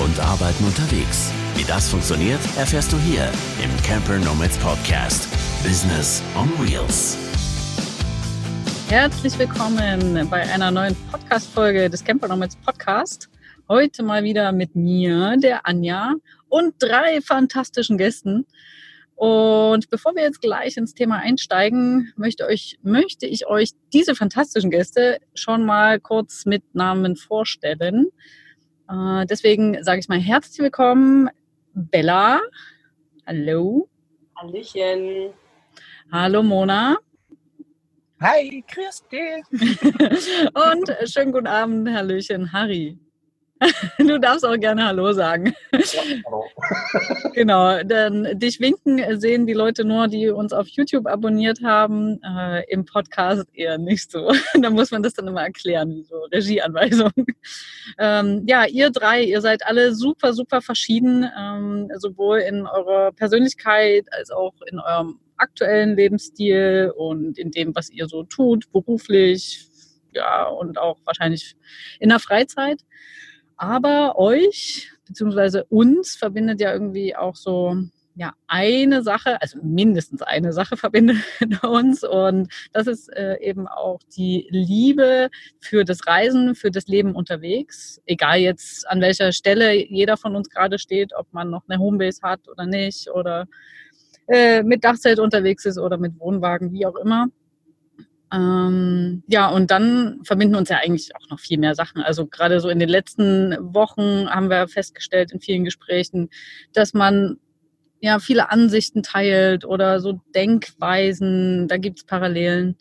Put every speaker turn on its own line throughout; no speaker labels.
und Arbeiten unterwegs. Wie das funktioniert, erfährst du hier im Camper Nomads Podcast. Business on Wheels.
Herzlich willkommen bei einer neuen Podcast-Folge des Camper Nomads Podcast. Heute mal wieder mit mir, der Anja, und drei fantastischen Gästen. Und bevor wir jetzt gleich ins Thema einsteigen, möchte, euch, möchte ich euch diese fantastischen Gäste schon mal kurz mit Namen vorstellen. Äh, deswegen sage ich mal herzlich willkommen, Bella. Hallo.
Hallöchen.
Hallo Mona.
Hi, Christi.
Und schönen guten Abend, Hallöchen, Harry. Du darfst auch gerne Hallo sagen. Ja, hallo. genau, denn dich winken sehen die Leute nur, die uns auf YouTube abonniert haben, äh, im Podcast eher nicht so. da muss man das dann immer erklären, wie so Regieanweisung. Ähm, ja, ihr drei, ihr seid alle super, super verschieden, ähm, sowohl in eurer Persönlichkeit als auch in eurem aktuellen Lebensstil und in dem, was ihr so tut, beruflich, ja, und auch wahrscheinlich in der Freizeit. Aber euch beziehungsweise uns verbindet ja irgendwie auch so ja eine Sache, also mindestens eine Sache verbindet uns und das ist äh, eben auch die Liebe für das Reisen, für das Leben unterwegs, egal jetzt an welcher Stelle jeder von uns gerade steht, ob man noch eine Homebase hat oder nicht oder äh, mit Dachzelt unterwegs ist oder mit Wohnwagen, wie auch immer. Ähm, ja, und dann verbinden uns ja eigentlich auch noch viel mehr Sachen. Also gerade so in den letzten Wochen haben wir festgestellt in vielen Gesprächen, dass man ja viele Ansichten teilt oder so Denkweisen, da gibt's Parallelen.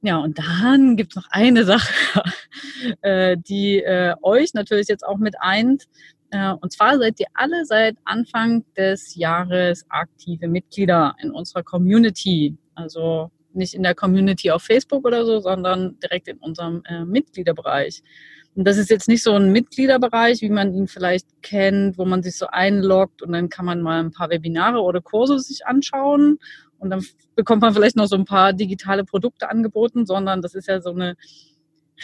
Ja, und dann gibt's noch eine Sache, äh, die äh, euch natürlich jetzt auch mit eint. Äh, und zwar seid ihr alle seit Anfang des Jahres aktive Mitglieder in unserer Community. Also nicht in der Community auf Facebook oder so, sondern direkt in unserem äh, Mitgliederbereich. Und das ist jetzt nicht so ein Mitgliederbereich, wie man ihn vielleicht kennt, wo man sich so einloggt und dann kann man mal ein paar Webinare oder Kurse sich anschauen und dann bekommt man vielleicht noch so ein paar digitale Produkte angeboten, sondern das ist ja so eine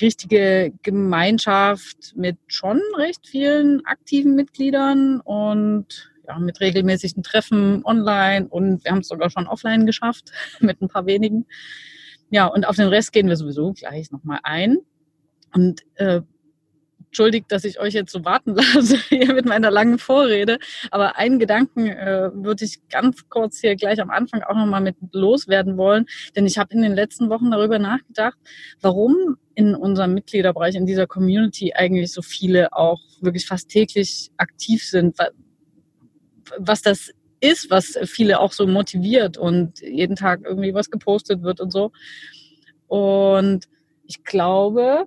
richtige Gemeinschaft mit schon recht vielen aktiven Mitgliedern und ja, mit regelmäßigen Treffen online und wir haben es sogar schon offline geschafft mit ein paar wenigen. Ja, und auf den Rest gehen wir sowieso gleich nochmal ein. Und äh, entschuldigt, dass ich euch jetzt so warten lasse hier mit meiner langen Vorrede. Aber einen Gedanken äh, würde ich ganz kurz hier gleich am Anfang auch nochmal mit loswerden wollen. Denn ich habe in den letzten Wochen darüber nachgedacht, warum in unserem Mitgliederbereich, in dieser Community eigentlich so viele auch wirklich fast täglich aktiv sind was das ist, was viele auch so motiviert und jeden Tag irgendwie was gepostet wird und so. Und ich glaube,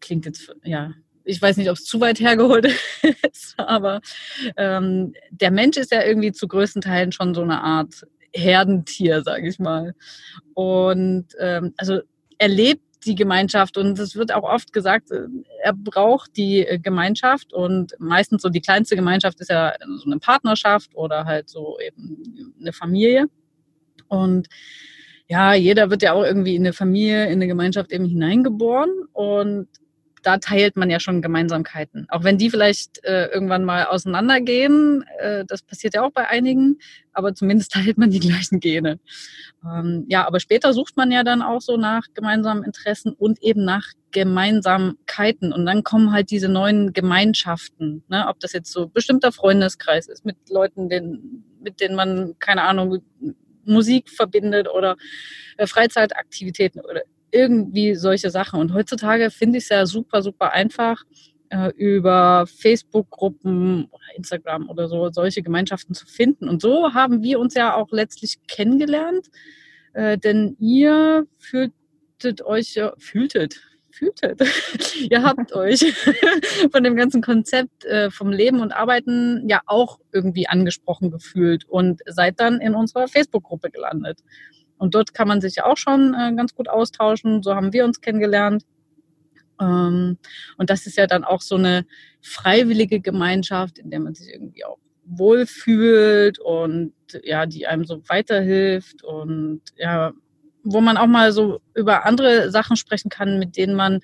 klingt jetzt, ja, ich weiß nicht, ob es zu weit hergeholt ist, aber ähm, der Mensch ist ja irgendwie zu größten Teilen schon so eine Art Herdentier, sage ich mal. Und ähm, also er lebt die Gemeinschaft. Und es wird auch oft gesagt, äh, er braucht die äh, Gemeinschaft. Und meistens so die kleinste Gemeinschaft ist ja so eine Partnerschaft oder halt so eben eine Familie. Und ja, jeder wird ja auch irgendwie in eine Familie, in eine Gemeinschaft eben hineingeboren. Und da teilt man ja schon Gemeinsamkeiten. Auch wenn die vielleicht äh, irgendwann mal auseinandergehen, äh, das passiert ja auch bei einigen, aber zumindest teilt man die gleichen Gene. Ähm, ja, aber später sucht man ja dann auch so nach gemeinsamen Interessen und eben nach Gemeinsamkeiten. Und dann kommen halt diese neuen Gemeinschaften, ne? ob das jetzt so bestimmter Freundeskreis ist mit Leuten, den, mit denen man, keine Ahnung, Musik verbindet oder äh, Freizeitaktivitäten oder irgendwie solche Sachen. Und heutzutage finde ich es ja super, super einfach, äh, über Facebook-Gruppen oder Instagram oder so solche Gemeinschaften zu finden. Und so haben wir uns ja auch letztlich kennengelernt, äh, denn ihr fühltet euch, ja, fühltet, fühltet. ihr habt euch von dem ganzen Konzept äh, vom Leben und Arbeiten ja auch irgendwie angesprochen gefühlt und seid dann in unserer Facebook-Gruppe gelandet. Und dort kann man sich auch schon äh, ganz gut austauschen. So haben wir uns kennengelernt. Ähm, und das ist ja dann auch so eine freiwillige Gemeinschaft, in der man sich irgendwie auch wohlfühlt und ja, die einem so weiterhilft und ja, wo man auch mal so über andere Sachen sprechen kann, mit denen man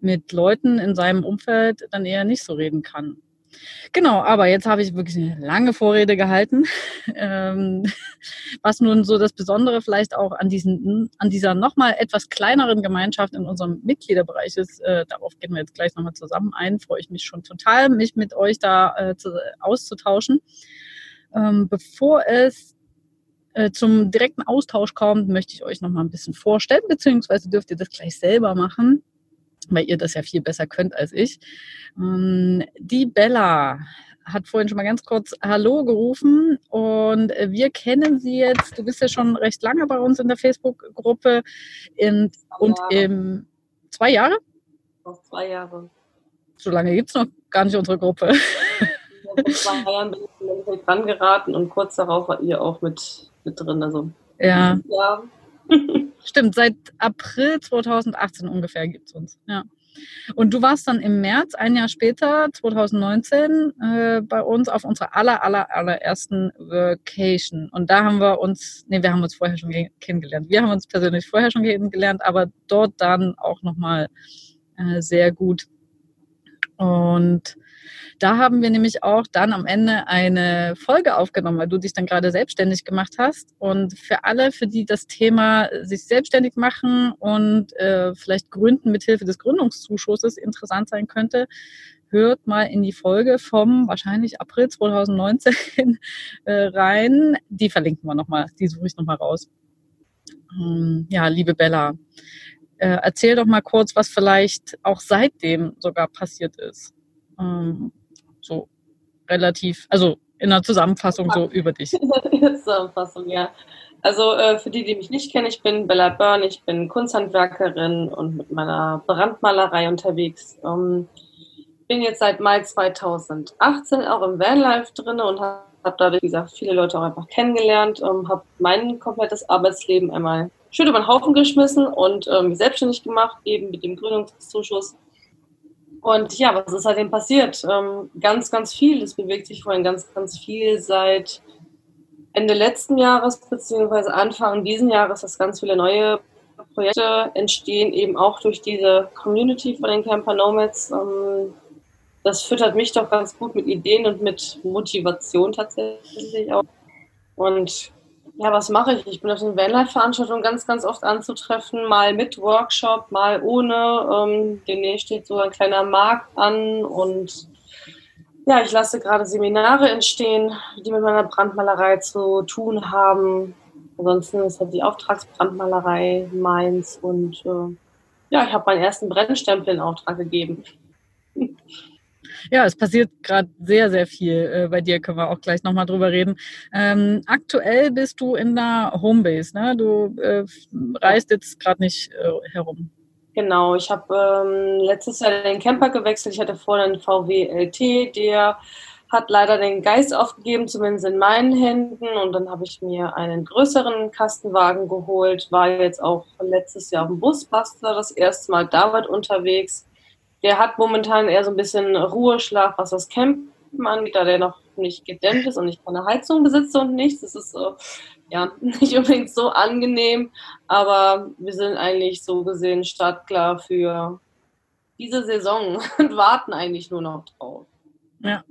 mit Leuten in seinem Umfeld dann eher nicht so reden kann. Genau, aber jetzt habe ich wirklich eine lange Vorrede gehalten. Ähm, was nun so das Besondere vielleicht auch an, diesen, an dieser nochmal etwas kleineren Gemeinschaft in unserem Mitgliederbereich ist, äh, darauf gehen wir jetzt gleich nochmal zusammen ein, freue ich mich schon total, mich mit euch da äh, zu, auszutauschen. Ähm, bevor es äh, zum direkten Austausch kommt, möchte ich euch nochmal ein bisschen vorstellen, beziehungsweise dürft ihr das gleich selber machen weil ihr das ja viel besser könnt als ich. Ähm, die Bella hat vorhin schon mal ganz kurz Hallo gerufen und wir kennen sie jetzt. Du bist ja schon recht lange bei uns in der Facebook-Gruppe und im zwei Jahre?
Noch zwei Jahre.
So lange gibt es noch gar nicht unsere Gruppe.
Vor zwei Jahren bin ich dran geraten und kurz darauf war ihr auch mit, mit drin. Also
ja. ja. Stimmt, seit April 2018 ungefähr gibt es uns. Ja. Und du warst dann im März, ein Jahr später, 2019, äh, bei uns auf unserer aller, aller, allerersten Vacation. Und da haben wir uns, nee, wir haben uns vorher schon kennengelernt. Wir haben uns persönlich vorher schon kennengelernt, aber dort dann auch nochmal äh, sehr gut. Und da haben wir nämlich auch dann am Ende eine Folge aufgenommen, weil du dich dann gerade selbstständig gemacht hast. Und für alle, für die das Thema sich selbstständig machen und äh, vielleicht gründen mit Hilfe des Gründungszuschusses interessant sein könnte, hört mal in die Folge vom wahrscheinlich April 2019 äh, rein. Die verlinken wir nochmal, die suche ich nochmal raus. Ähm, ja, liebe Bella, äh, erzähl doch mal kurz, was vielleicht auch seitdem sogar passiert ist. Ähm, so relativ, also in der Zusammenfassung so über dich.
In der Zusammenfassung, ja. Also äh, für die, die mich nicht kennen, ich bin Bella Byrne, ich bin Kunsthandwerkerin und mit meiner Brandmalerei unterwegs. Ähm, bin jetzt seit Mai 2018 auch im Vanlife drin und habe hab dadurch, wie gesagt, viele Leute auch einfach kennengelernt, ähm, habe mein komplettes Arbeitsleben einmal schön über den Haufen geschmissen und ähm, selbstständig gemacht, eben mit dem Gründungszuschuss und ja, was ist seitdem passiert? Ähm, ganz, ganz viel. Es bewegt sich vorhin ganz, ganz viel seit Ende letzten Jahres beziehungsweise Anfang diesen Jahres, dass ganz viele neue Projekte entstehen, eben auch durch diese Community von den Camper Nomads. Ähm, das füttert mich doch ganz gut mit Ideen und mit Motivation tatsächlich auch. Und ja, was mache ich? Ich bin auf den Vanlife-Veranstaltungen ganz, ganz oft anzutreffen, mal mit Workshop, mal ohne. Ähm, demnächst steht so ein kleiner Markt an und ja, ich lasse gerade Seminare entstehen, die mit meiner Brandmalerei zu tun haben. Ansonsten ist halt die Auftragsbrandmalerei meins und äh, ja, ich habe meinen ersten Brennstempel in Auftrag gegeben.
Ja, es passiert gerade sehr, sehr viel. Äh, bei dir können wir auch gleich nochmal drüber reden. Ähm, aktuell bist du in der Homebase, ne? Du äh, reist jetzt gerade nicht äh, herum.
Genau, ich habe ähm, letztes Jahr den Camper gewechselt. Ich hatte vorher einen VW LT, der hat leider den Geist aufgegeben, zumindest in meinen Händen. Und dann habe ich mir einen größeren Kastenwagen geholt, war jetzt auch letztes Jahr auf dem Busbuster das erste Mal damit unterwegs der hat momentan eher so ein bisschen Ruheschlaf, was das Campen angeht, da der noch nicht gedämmt ist und ich keine Heizung besitze und nichts. Das ist so, ja, nicht unbedingt so angenehm, aber wir sind eigentlich so gesehen startklar für diese Saison und warten eigentlich nur noch drauf.
Ja,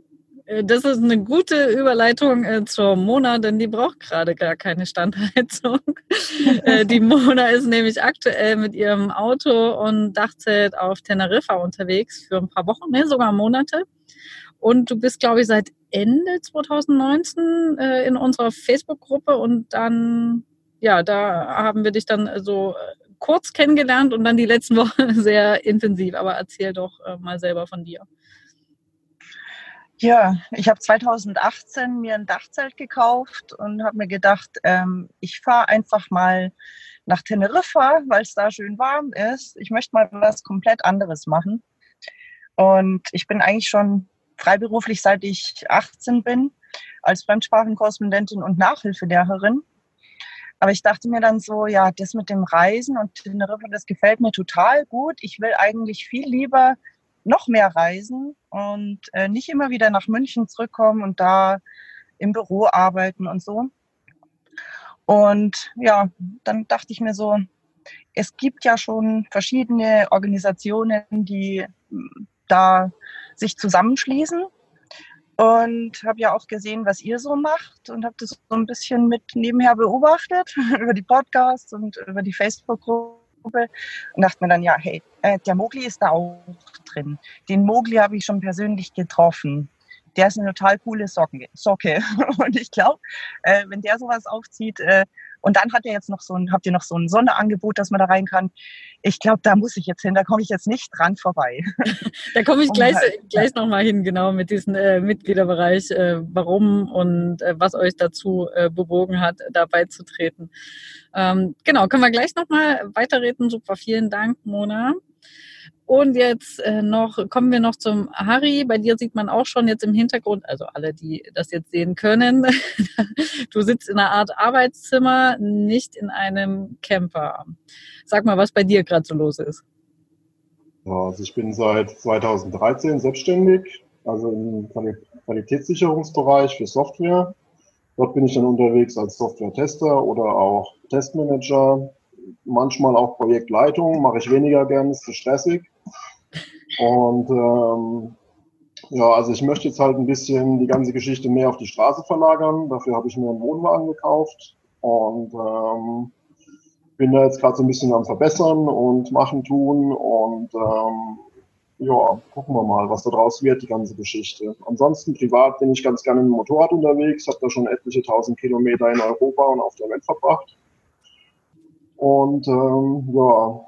das ist eine gute Überleitung äh, zur Mona, denn die braucht gerade gar keine Standheizung. äh, die Mona ist nämlich aktuell mit ihrem Auto und Dachzelt auf Teneriffa unterwegs für ein paar Wochen, ne, sogar Monate. Und du bist, glaube ich, seit Ende 2019 äh, in unserer Facebook-Gruppe und dann, ja, da haben wir dich dann so äh, kurz kennengelernt und dann die letzten Wochen sehr intensiv. Aber erzähl doch äh, mal selber von dir.
Ja, ich habe 2018 mir ein Dachzelt gekauft und habe mir gedacht, ähm, ich fahre einfach mal nach Teneriffa, weil es da schön warm ist. Ich möchte mal was komplett anderes machen. Und ich bin eigentlich schon freiberuflich, seit ich 18 bin, als Fremdsprachenkorrespondentin und Nachhilfelehrerin. Aber ich dachte mir dann so, ja, das mit dem Reisen und Teneriffa, das gefällt mir total gut. Ich will eigentlich viel lieber noch mehr reisen und äh, nicht immer wieder nach München zurückkommen und da im Büro arbeiten und so. Und ja, dann dachte ich mir so, es gibt ja schon verschiedene Organisationen, die hm, da sich zusammenschließen. und habe ja auch gesehen, was ihr so macht und habe das so ein bisschen mit nebenher beobachtet über die Podcasts und über die Facebook-Gruppe und dachte mir dann, ja, hey, äh, der Mogli ist da auch drin. Den Mogli habe ich schon persönlich getroffen. Der ist eine total coole Socke. Socke. Und ich glaube, äh, wenn der sowas aufzieht, äh, und dann hat er jetzt noch so ein, habt ihr noch so ein Sonderangebot, dass man da rein kann. Ich glaube, da muss ich jetzt hin, da komme ich jetzt nicht dran vorbei.
da komme ich gleich, halt, gleich nochmal hin, genau, mit diesem äh, Mitgliederbereich, äh, warum und äh, was euch dazu äh, bewogen hat, da beizutreten. Ähm, genau, können wir gleich nochmal weiterreden. Super, vielen Dank, Mona. Und jetzt äh, noch kommen wir noch zum Harry. Bei dir sieht man auch schon jetzt im Hintergrund, also alle, die das jetzt sehen können, du sitzt in einer Art Arbeitszimmer, nicht in einem Camper. Sag mal, was bei dir gerade so los ist.
Also ich bin seit 2013 selbstständig, also im Qualitätssicherungsbereich für Software. Dort bin ich dann unterwegs als Software-Tester oder auch Testmanager, manchmal auch Projektleitung, mache ich weniger gern, ist zu stressig. Und ähm, ja, also ich möchte jetzt halt ein bisschen die ganze Geschichte mehr auf die Straße verlagern. Dafür habe ich mir einen Wohnwagen gekauft und ähm, bin da jetzt gerade so ein bisschen am Verbessern und machen tun und ähm, ja, gucken wir mal, was da draus wird, die ganze Geschichte. Ansonsten privat bin ich ganz gerne mit dem Motorrad unterwegs, habe da schon etliche tausend Kilometer in Europa und auf der Welt verbracht. Und ähm, ja,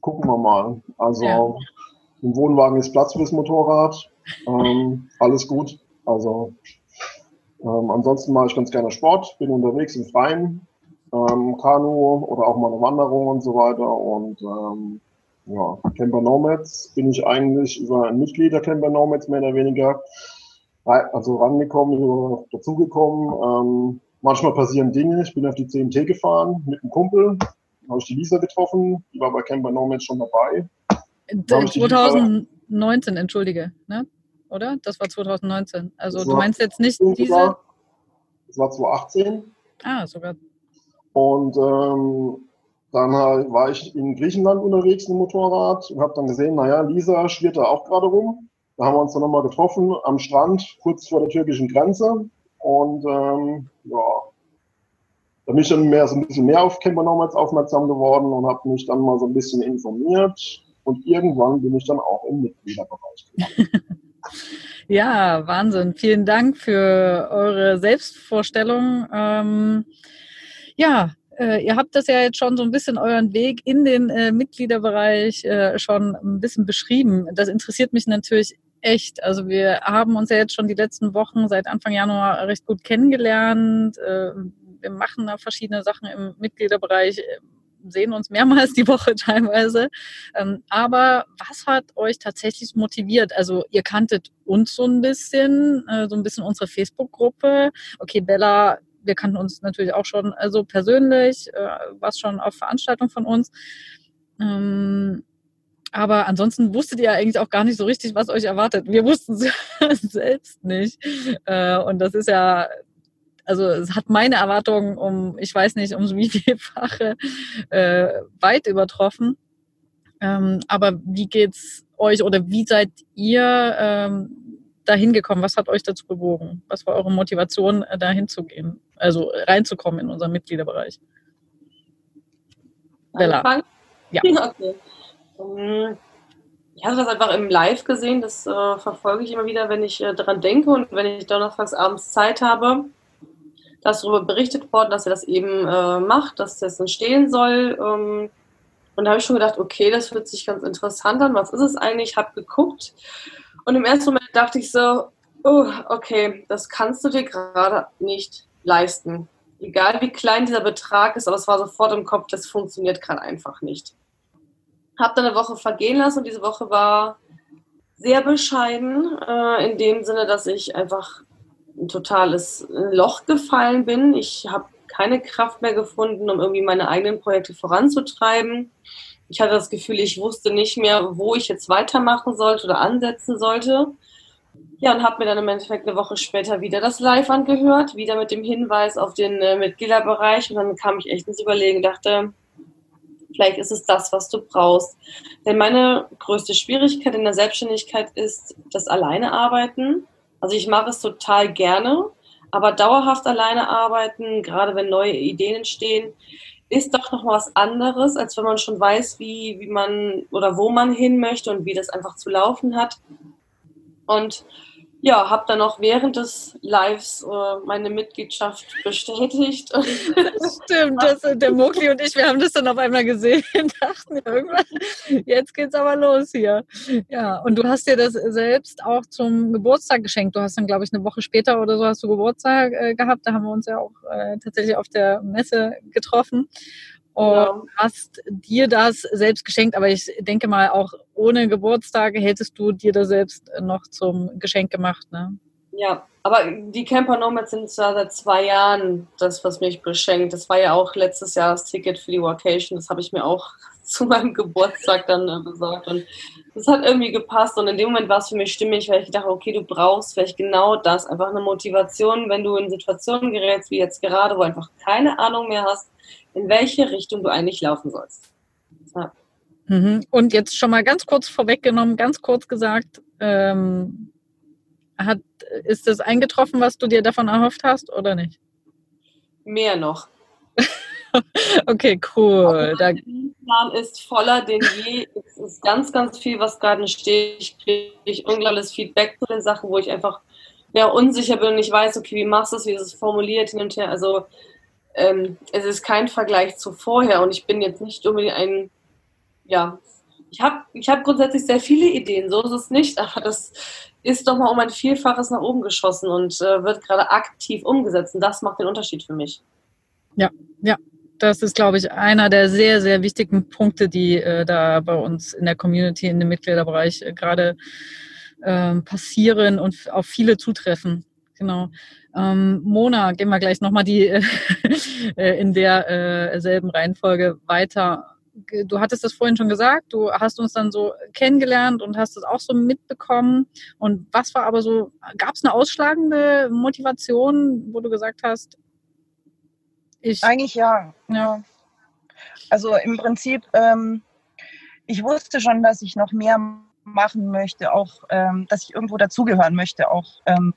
gucken wir mal. Also ja. im Wohnwagen ist Platz fürs Motorrad. Ähm, alles gut. Also ähm, ansonsten mache ich ganz gerne Sport, bin unterwegs im Freien, ähm, Kanu oder auch mal eine Wanderung und so weiter. Und ähm, ja, Camper Nomads bin ich eigentlich über ein Mitglied der Camper Nomads mehr oder weniger also rangekommen, dazugekommen. Ähm, manchmal passieren Dinge. Ich bin auf die CMT gefahren mit einem Kumpel, habe ich die Lisa getroffen, die war bei Camper Nomads schon dabei.
2019, entschuldige, ne? oder? Das war 2019. Also du meinst jetzt nicht diese...
Das war 2018.
Ah, sogar.
Und ähm, dann war ich in Griechenland unterwegs mit dem Motorrad und habe dann gesehen, naja, Lisa schwirrt da auch gerade rum. Da haben wir uns dann nochmal getroffen am Strand, kurz vor der türkischen Grenze. Und ähm, ja, da bin ich dann mehr, so ein bisschen mehr auf Camper Nomads aufmerksam geworden und habe mich dann mal so ein bisschen informiert. Und irgendwann bin ich dann auch im Mitgliederbereich
Ja, Wahnsinn. Vielen Dank für eure Selbstvorstellung. Ähm, ja, äh, ihr habt das ja jetzt schon so ein bisschen euren Weg in den äh, Mitgliederbereich äh, schon ein bisschen beschrieben. Das interessiert mich natürlich echt. Also wir haben uns ja jetzt schon die letzten Wochen seit Anfang Januar recht gut kennengelernt. Äh, wir machen da verschiedene Sachen im Mitgliederbereich, äh, sehen uns mehrmals die Woche teilweise. Ähm, aber was hat euch tatsächlich motiviert? Also ihr kanntet uns so ein bisschen, äh, so ein bisschen unsere Facebook-Gruppe. Okay, Bella wir kannten uns natürlich auch schon also persönlich, äh, was schon auf Veranstaltungen von uns. Ähm, aber ansonsten wusstet ihr eigentlich auch gar nicht so richtig, was euch erwartet. Wir wussten es selbst nicht. Äh, und das ist ja, also es hat meine Erwartungen um, ich weiß nicht, um wie vielfache äh, weit übertroffen. Ähm, aber wie geht's euch oder wie seid ihr ähm, dahin gekommen? Was hat euch dazu bewogen? Was war eure Motivation, äh, dahin zu gehen? Also reinzukommen in unseren Mitgliederbereich?
Bella. Ja. Okay. Ähm, ich hatte das einfach im Live gesehen, das äh, verfolge ich immer wieder, wenn ich äh, daran denke und wenn ich donnerstags abends Zeit habe. Da ist darüber berichtet worden, dass er das eben äh, macht, dass das entstehen soll. Ähm, und da habe ich schon gedacht, okay, das hört sich ganz interessant an. Was ist es eigentlich? Ich habe geguckt und im ersten Moment dachte ich so, oh, okay, das kannst du dir gerade nicht leisten. Egal wie klein dieser Betrag ist, aber es war sofort im Kopf, das funktioniert gerade einfach nicht habe dann eine Woche vergehen lassen und diese Woche war sehr bescheiden, äh, in dem Sinne, dass ich einfach ein totales Loch gefallen bin. Ich habe keine Kraft mehr gefunden, um irgendwie meine eigenen Projekte voranzutreiben. Ich hatte das Gefühl, ich wusste nicht mehr, wo ich jetzt weitermachen sollte oder ansetzen sollte. Ja, und habe mir dann im Endeffekt eine Woche später wieder das Live angehört, wieder mit dem Hinweis auf den äh, Mitgliederbereich. Und dann kam ich echt ins Überlegen, dachte, Vielleicht ist es das, was du brauchst. Denn meine größte Schwierigkeit in der Selbstständigkeit ist das Alleine arbeiten. Also ich mache es total gerne, aber dauerhaft alleine arbeiten, gerade wenn neue Ideen entstehen, ist doch noch was anderes, als wenn man schon weiß, wie, wie man oder wo man hin möchte und wie das einfach zu laufen hat. Und ja, habe dann auch während des Lives äh, meine Mitgliedschaft bestätigt.
Stimmt, das, der Mokli und ich, wir haben das dann auf einmal gesehen und dachten, irgendwann, jetzt geht's aber los hier. Ja, und du hast dir das selbst auch zum Geburtstag geschenkt. Du hast dann, glaube ich, eine Woche später oder so hast du Geburtstag äh, gehabt. Da haben wir uns ja auch äh, tatsächlich auf der Messe getroffen und genau. hast dir das selbst geschenkt. Aber ich denke mal, auch ohne Geburtstage hättest du dir das selbst noch zum Geschenk gemacht, ne?
Ja, aber die Camper Nomads sind ja seit zwei Jahren das, was mich beschenkt. Das war ja auch letztes Jahr das Ticket für die Vacation. Das habe ich mir auch zu meinem Geburtstag dann äh, besorgt. Und das hat irgendwie gepasst. Und in dem Moment war es für mich stimmig, weil ich dachte, okay, du brauchst vielleicht genau das. Einfach eine Motivation, wenn du in Situationen gerätst, wie jetzt gerade, wo einfach keine Ahnung mehr hast, in welche Richtung du eigentlich laufen sollst.
Ja. Mhm. Und jetzt schon mal ganz kurz vorweggenommen, ganz kurz gesagt, ähm, hat, ist das eingetroffen, was du dir davon erhofft hast oder nicht?
Mehr noch.
okay, cool.
Der Plan ist voller denn je. Es ist ganz, ganz viel, was gerade steht. Ich kriege unglaubliches Feedback zu den Sachen, wo ich einfach ja, unsicher bin und ich weiß, okay, wie machst du es, wie ist es formuliert hin und her. Also ähm, es ist kein Vergleich zu vorher und ich bin jetzt nicht unbedingt ein, ja, ich habe ich hab grundsätzlich sehr viele Ideen, so ist es nicht, aber das ist doch mal um ein Vielfaches nach oben geschossen und äh, wird gerade aktiv umgesetzt und das macht den Unterschied für mich.
Ja, ja. Das ist, glaube ich, einer der sehr, sehr wichtigen Punkte, die äh, da bei uns in der Community, in dem Mitgliederbereich äh, gerade ähm, passieren und auf viele zutreffen. Genau. Ähm, Mona, gehen wir gleich nochmal die äh, in derselben äh, Reihenfolge weiter. Du hattest das vorhin schon gesagt, du hast uns dann so kennengelernt und hast es auch so mitbekommen. Und was war aber so, gab es eine ausschlagende Motivation, wo du gesagt hast,
ich. Eigentlich ja. ja. Also im Prinzip, ähm, ich wusste schon, dass ich noch mehr machen möchte, auch, ähm, dass ich irgendwo dazugehören möchte, auch ähm,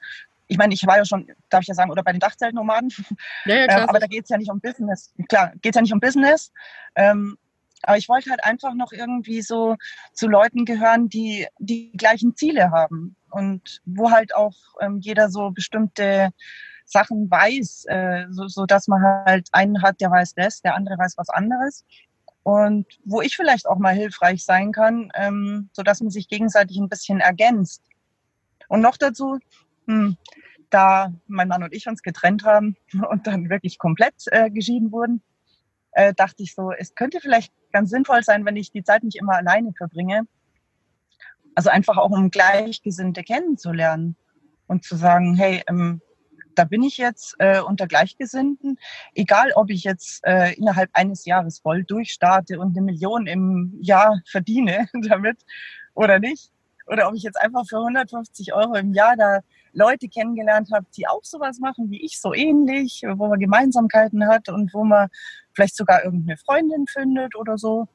ich meine, ich war ja schon, darf ich ja sagen, oder bei den Dachzeltnomaden. Ja, ja, klar, ähm, aber da geht es ja nicht um Business. Klar, geht es ja nicht um Business. Ähm, aber ich wollte halt einfach noch irgendwie so zu Leuten gehören, die die gleichen Ziele haben und wo halt auch ähm, jeder so bestimmte Sachen weiß, äh, so, so dass man halt einen hat, der weiß das, der andere weiß was anderes und wo ich vielleicht auch mal hilfreich sein kann, ähm, so dass man sich gegenseitig ein bisschen ergänzt. Und noch dazu, hm, da mein Mann und ich uns getrennt haben und dann wirklich komplett äh, geschieden wurden, äh, dachte ich so, es könnte vielleicht ganz sinnvoll sein, wenn ich die Zeit nicht immer alleine verbringe. Also einfach auch um Gleichgesinnte kennenzulernen und zu sagen, hey, ähm, da bin ich jetzt äh, unter Gleichgesinnten, egal ob ich jetzt äh, innerhalb eines Jahres voll durchstarte und eine Million im Jahr verdiene damit oder nicht, oder ob ich jetzt einfach für 150 Euro im Jahr da Leute kennengelernt habe, die auch sowas machen wie ich, so ähnlich, wo man Gemeinsamkeiten hat und wo man vielleicht sogar irgendeine Freundin findet oder so.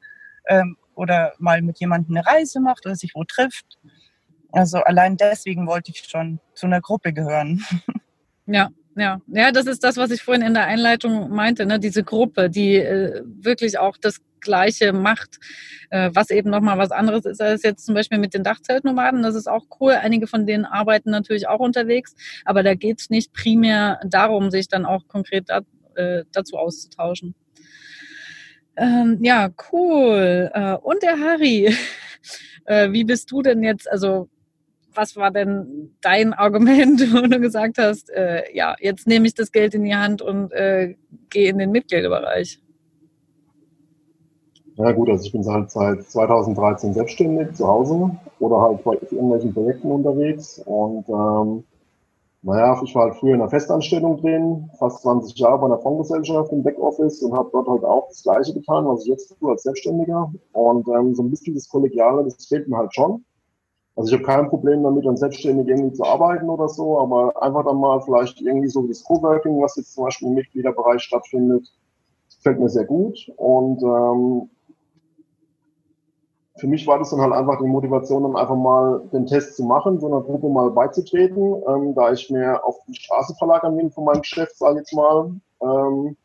Ähm, oder mal mit jemandem eine Reise macht oder sich wo trifft. Also allein deswegen wollte ich schon zu einer Gruppe gehören.
Ja, ja, ja, das ist das, was ich vorhin in der Einleitung meinte, ne? diese Gruppe, die äh, wirklich auch das Gleiche macht, äh, was eben nochmal was anderes ist als jetzt zum Beispiel mit den Dachzeltnomaden. Das ist auch cool. Einige von denen arbeiten natürlich auch unterwegs, aber da geht es nicht primär darum, sich dann auch konkret da, äh, dazu auszutauschen. Ähm, ja, cool. Äh, und der Harry, äh, wie bist du denn jetzt, also was war denn dein Argument, wo du gesagt hast, äh, ja, jetzt nehme ich das Geld in die Hand und äh, gehe in den Mitgliederbereich?
Ja gut, also ich bin halt seit 2013 selbstständig zu Hause oder halt bei irgendwelchen Projekten unterwegs und ähm, naja, ich war halt früher in einer Festanstellung drin, fast 20 Jahre bei einer Fondsgesellschaft im Backoffice und habe dort halt auch das Gleiche getan, was ich jetzt tue als Selbstständiger. Und ähm, so ein bisschen das Kollegiale, das fehlt mir halt schon. Also ich habe kein Problem damit, dann selbstständig irgendwie zu arbeiten oder so, aber einfach dann mal vielleicht irgendwie so das Coworking, was jetzt zum Beispiel im Mitgliederbereich stattfindet, gefällt mir sehr gut. Und ähm, für mich war das dann halt einfach die Motivation, dann einfach mal den Test zu machen, so einer Gruppe mal beizutreten, ähm, da ich mir auf die Straße verlagern will von meinem Geschäft, sage ich jetzt mal. Ähm,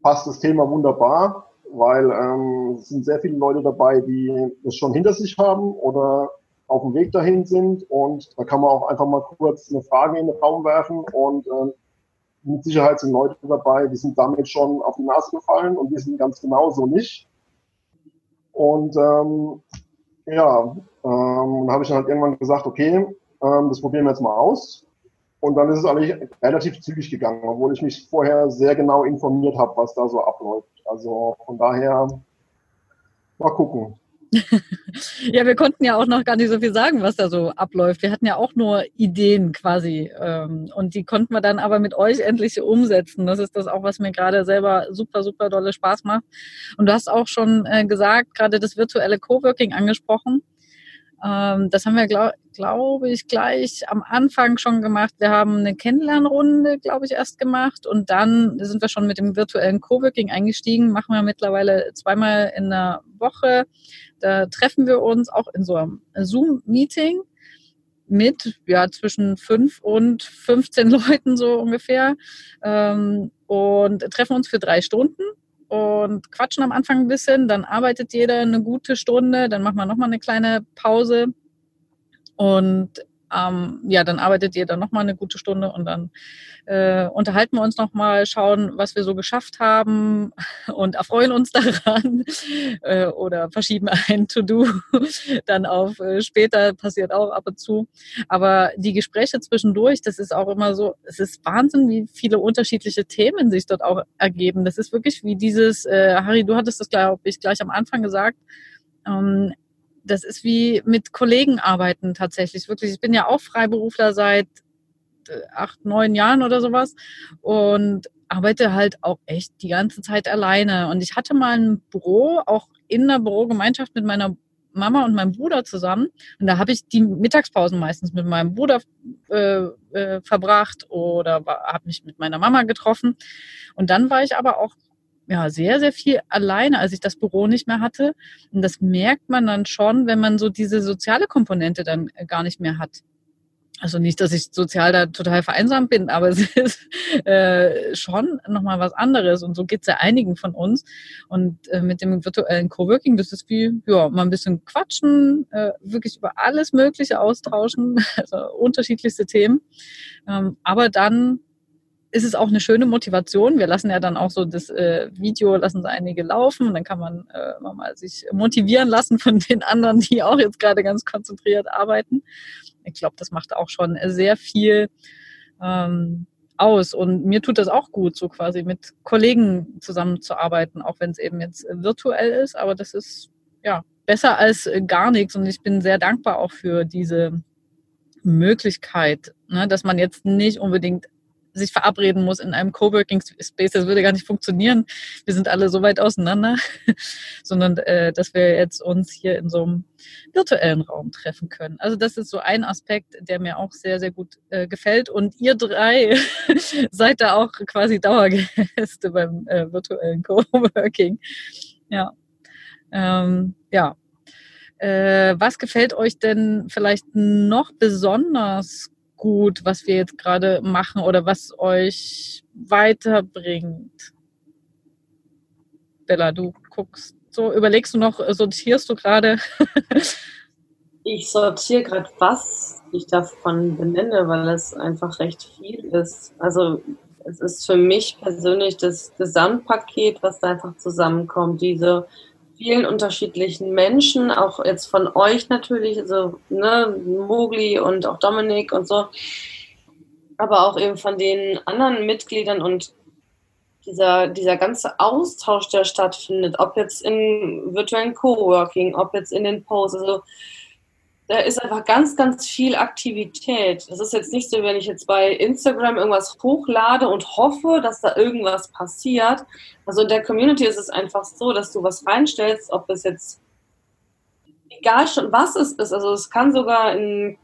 passt das Thema wunderbar, weil ähm, es sind sehr viele Leute dabei, die das schon hinter sich haben oder auf dem Weg dahin sind und da kann man auch einfach mal kurz eine Frage in den Raum werfen und ähm, mit Sicherheit sind Leute dabei, die sind damit schon auf die Nase gefallen und die sind ganz genauso nicht. Und ähm, ja, ähm, habe ich dann halt irgendwann gesagt, okay, ähm, das probieren wir jetzt mal aus. Und dann ist es eigentlich relativ zügig gegangen, obwohl ich mich vorher sehr genau informiert habe, was da so abläuft. Also von daher mal gucken.
ja, wir konnten ja auch noch gar nicht so viel sagen, was da so abläuft. Wir hatten ja auch nur Ideen quasi. Ähm, und die konnten wir dann aber mit euch endlich umsetzen. Das ist das auch, was mir gerade selber super, super dolle Spaß macht. Und du hast auch schon äh, gesagt, gerade das virtuelle Coworking angesprochen. Ähm, das haben wir, glaube glaub ich, gleich am Anfang schon gemacht. Wir haben eine Kennenlernrunde, glaube ich, erst gemacht und dann sind wir schon mit dem virtuellen Coworking eingestiegen. Machen wir mittlerweile zweimal in der Woche. Da treffen wir uns auch in so einem Zoom-Meeting mit ja zwischen fünf und 15 Leuten so ungefähr ähm, und treffen uns für drei Stunden und quatschen am Anfang ein bisschen, dann arbeitet jeder eine gute Stunde, dann machen wir nochmal eine kleine Pause und ähm, ja, dann arbeitet jeder nochmal eine gute Stunde und dann äh, unterhalten wir uns nochmal, schauen, was wir so geschafft haben und erfreuen uns daran äh, oder verschieben ein To-Do dann auf äh, später, passiert auch ab und zu. Aber die Gespräche zwischendurch, das ist auch immer so, es ist Wahnsinn, wie viele unterschiedliche Themen sich dort auch ergeben. Das ist wirklich wie dieses, äh, Harry, du hattest das, glaube ich, gleich am Anfang gesagt, ähm, das ist wie mit Kollegen arbeiten tatsächlich. Wirklich, ich bin ja auch Freiberufler seit äh, acht, neun Jahren oder sowas und arbeite halt auch echt die ganze Zeit alleine. Und ich hatte mal ein Büro, auch in der Bürogemeinschaft mit meiner Mama und meinem Bruder zusammen. Und da habe ich die Mittagspausen meistens mit meinem Bruder äh, äh, verbracht oder habe mich mit meiner Mama getroffen. Und dann war ich aber auch ja, sehr, sehr viel alleine, als ich das Büro nicht mehr hatte. Und das merkt man dann schon, wenn man so diese soziale Komponente dann äh, gar nicht mehr hat. Also nicht, dass ich sozial da total vereinsamt bin, aber es ist äh, schon nochmal was anderes. Und so geht es ja einigen von uns. Und äh, mit dem virtuellen Coworking, das ist wie, ja, mal ein bisschen quatschen, äh, wirklich über alles Mögliche austauschen, also unterschiedlichste Themen. Ähm, aber dann ist es auch eine schöne Motivation. Wir lassen ja dann auch so das äh, Video, lassen so einige laufen und dann kann man äh, mal sich motivieren lassen von den anderen, die auch jetzt gerade ganz konzentriert arbeiten. Ich glaube, das macht auch schon sehr viel ähm, aus und mir tut das auch gut, so quasi mit Kollegen zusammenzuarbeiten, auch wenn es eben jetzt virtuell ist, aber das ist ja besser als gar nichts und ich bin sehr dankbar auch für diese Möglichkeit, ne, dass man jetzt nicht unbedingt sich verabreden muss in einem Coworking Space. Das würde gar nicht funktionieren. Wir sind alle so weit auseinander, sondern äh, dass wir jetzt uns hier in so einem virtuellen Raum treffen können. Also das ist so ein Aspekt, der mir auch sehr, sehr gut äh, gefällt. Und ihr drei seid da auch quasi Dauergäste beim äh, virtuellen Coworking. Ja. Ähm, ja. Äh, was gefällt euch denn vielleicht noch besonders gut, was wir jetzt gerade machen oder was euch weiterbringt? Bella, du guckst so, überlegst du noch, sortierst du gerade?
ich sortiere gerade, was ich davon benenne, weil es einfach recht viel ist. Also es ist für mich persönlich das Gesamtpaket, was da einfach zusammenkommt. Diese vielen unterschiedlichen Menschen, auch jetzt von euch natürlich, also ne, Mogli und auch Dominik und so, aber auch eben von den anderen Mitgliedern und dieser, dieser ganze Austausch, der stattfindet, ob jetzt in virtuellen Coworking, ob jetzt in den Posts, also da ist einfach ganz, ganz viel Aktivität. Es ist jetzt nicht so, wenn ich jetzt bei Instagram irgendwas hochlade und hoffe, dass da irgendwas passiert. Also in der Community ist es einfach so, dass du was reinstellst, ob es jetzt egal schon was es ist. Also es kann sogar in,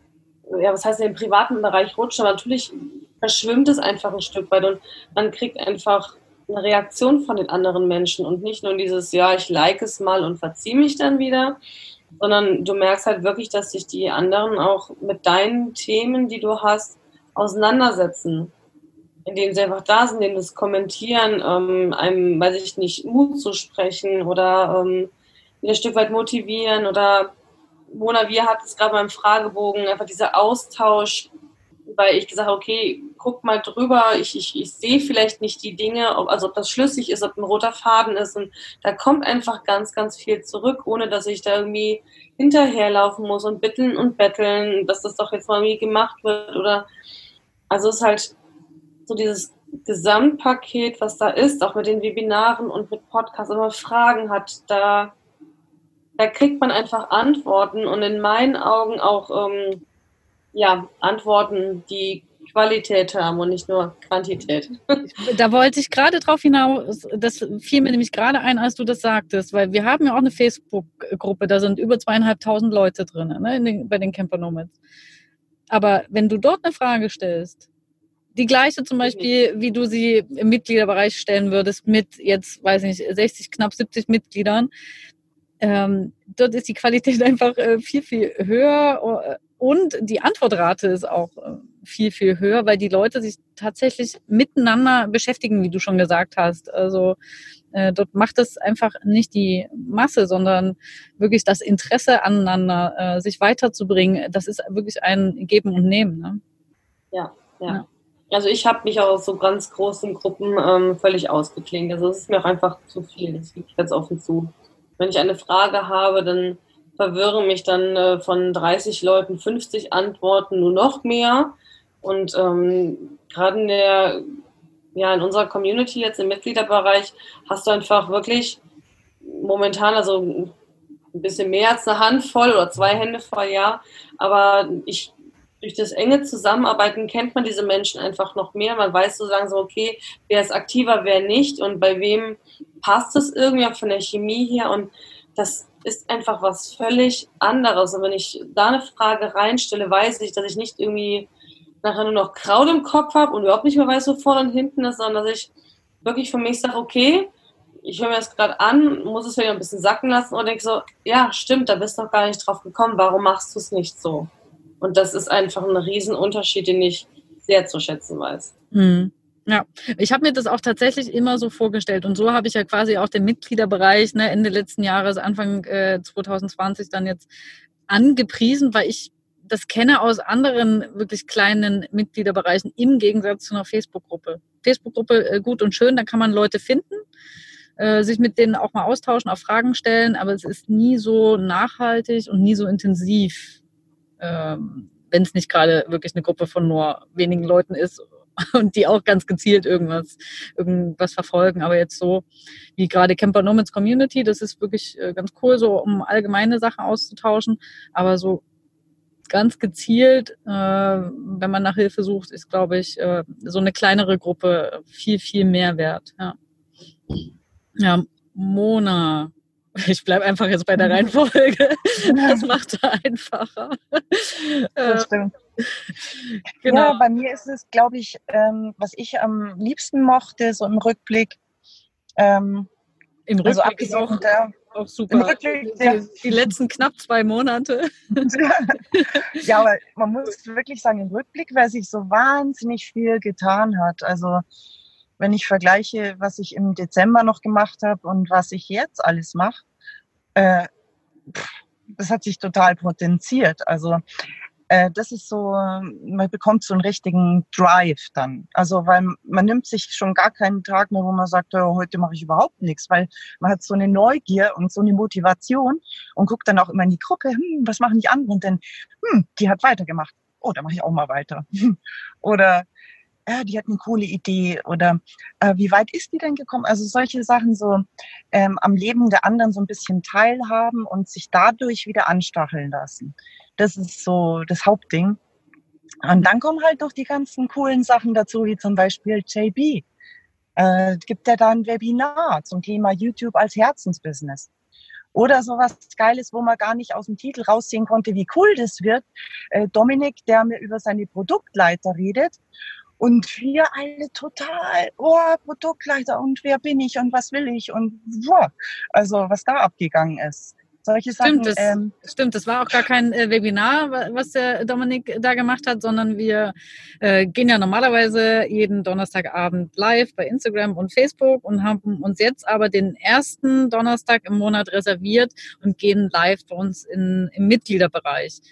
ja, was heißt in den privaten Bereich rutschen, aber natürlich verschwimmt es einfach ein Stück weit und man kriegt einfach eine Reaktion von den anderen Menschen und nicht nur dieses, ja, ich like es mal und verziehe mich dann wieder, sondern du merkst halt wirklich, dass sich die anderen auch mit deinen Themen, die du hast, auseinandersetzen. Indem sie einfach da sind, indem das kommentieren, ähm, einem, weiß ich nicht, Mut zu sprechen oder ähm, ein Stück weit motivieren oder Mona, wir hatten es gerade beim Fragebogen, einfach dieser Austausch, weil ich gesagt habe, okay, guck mal drüber, ich, ich, ich sehe vielleicht nicht die Dinge, ob, also ob das schlüssig ist, ob ein roter Faden ist. Und da kommt einfach ganz, ganz viel zurück, ohne dass ich da irgendwie hinterherlaufen muss und bitteln und betteln, dass das doch jetzt mal irgendwie gemacht wird oder also es ist halt so dieses Gesamtpaket, was da ist, auch mit den Webinaren und mit Podcasts, wenn man Fragen hat, da, da kriegt man einfach Antworten und in meinen Augen auch ähm, ja, Antworten, die Qualität haben und nicht nur Quantität.
Da wollte ich gerade drauf hinaus, das fiel mir nämlich gerade ein, als du das sagtest, weil wir haben ja auch eine Facebook-Gruppe, da sind über zweieinhalbtausend Leute drin, ne, den, bei den Camper Nomads. Aber wenn du dort eine Frage stellst, die gleiche zum Beispiel, wie du sie im Mitgliederbereich stellen würdest, mit jetzt, weiß ich nicht, 60, knapp 70 Mitgliedern, ähm, dort ist die Qualität einfach äh, viel, viel höher und die Antwortrate ist auch äh, viel, viel höher, weil die Leute sich tatsächlich miteinander beschäftigen, wie du schon gesagt hast. Also äh, dort macht es einfach nicht die Masse, sondern wirklich das Interesse aneinander, äh, sich weiterzubringen. Das ist wirklich ein Geben und Nehmen. Ne?
Ja, ja, ja. Also ich habe mich auch aus so ganz großen Gruppen ähm, völlig ausgeklingt. Also es ist mir auch einfach zu viel, das gebe ich ganz offen zu. Wenn ich eine Frage habe, dann verwirren mich dann äh, von 30 Leuten 50 Antworten nur noch mehr. Und ähm, gerade in der, ja, in unserer Community jetzt im Mitgliederbereich hast du einfach wirklich momentan, also ein bisschen mehr als eine Handvoll oder zwei Hände voll, ja. Aber ich, durch das enge Zusammenarbeiten kennt man diese Menschen einfach noch mehr. Man weiß sozusagen so, okay, wer ist aktiver, wer nicht und bei wem passt es irgendwie von der Chemie her und das ist einfach was völlig anderes. Und wenn ich da eine Frage reinstelle, weiß ich, dass ich nicht irgendwie nachher nur noch Kraut im Kopf habe und überhaupt nicht mehr weiß, wo vorne und hinten ist, sondern dass ich wirklich für mich sage, okay, ich höre mir das gerade an, muss es wieder ein bisschen sacken lassen und denke so, ja, stimmt, da bist du noch gar nicht drauf gekommen, warum machst du es nicht so? Und das ist einfach ein Riesenunterschied, den ich sehr zu schätzen weiß.
Mhm. Ja, ich habe mir das auch tatsächlich immer so vorgestellt und so habe ich ja quasi auch den Mitgliederbereich ne, Ende letzten Jahres, Anfang äh, 2020 dann jetzt angepriesen, weil ich das kenne aus anderen wirklich kleinen Mitgliederbereichen im Gegensatz zu einer Facebook-Gruppe. Facebook-Gruppe äh, gut und schön, da kann man Leute finden, äh, sich mit denen auch mal austauschen, auch Fragen stellen, aber es ist nie so nachhaltig und nie so intensiv, ähm, wenn es nicht gerade wirklich eine Gruppe von nur wenigen Leuten ist und die auch ganz gezielt irgendwas, irgendwas verfolgen. Aber jetzt so wie gerade Camper Nomads Community, das ist wirklich äh, ganz cool, so um allgemeine Sachen auszutauschen. Aber so ganz gezielt, äh, wenn man nach Hilfe sucht, ist, glaube ich, äh, so eine kleinere Gruppe viel, viel mehr wert. Ja, ja Mona. Ich bleibe einfach jetzt bei der Reihenfolge. Das macht es einfacher.
Das stimmt. genau. Ja, bei mir ist es, glaube ich, ähm, was ich am liebsten mochte, so im Rückblick.
Ähm, Im also Rückblick also auch, der, auch super. Im Rückblick, die, die, letzten knapp zwei Monate.
ja, aber man muss wirklich sagen, im Rückblick, weil sich so wahnsinnig viel getan hat. Also wenn ich vergleiche, was ich im Dezember noch gemacht habe und was ich jetzt alles mache, äh, das hat sich total potenziert. Also äh, das ist so, man bekommt so einen richtigen Drive dann. Also weil man nimmt sich schon gar keinen Tag mehr, wo man sagt, oh, heute mache ich überhaupt nichts, weil man hat so eine Neugier und so eine Motivation und guckt dann auch immer in die Gruppe, hm, was machen die anderen denn? Hm, die hat weitergemacht. Oh, da mache ich auch mal weiter. Oder ja, die hat eine coole Idee oder äh, wie weit ist die denn gekommen? Also solche Sachen so ähm, am Leben der anderen so ein bisschen teilhaben und sich dadurch wieder anstacheln lassen. Das ist so das Hauptding. Und dann kommen halt noch die ganzen coolen Sachen dazu, wie zum Beispiel JB. Äh, gibt er da ein Webinar zum Thema YouTube als Herzensbusiness. Oder sowas Geiles, wo man gar nicht aus dem Titel raussehen konnte, wie cool das wird. Äh, Dominik, der mir über seine Produktleiter redet Und wir alle total, oh, Produktleiter und wer bin ich und was will ich und boah, also was da abgegangen ist. Solche
stimmt,
Sachen.
Das, ähm, stimmt, das war auch gar kein äh, Webinar, was der Dominik da gemacht hat, sondern wir äh, gehen ja normalerweise jeden Donnerstagabend live bei Instagram und Facebook und haben uns jetzt aber den ersten Donnerstag im Monat reserviert und gehen live bei uns in, im Mitgliederbereich.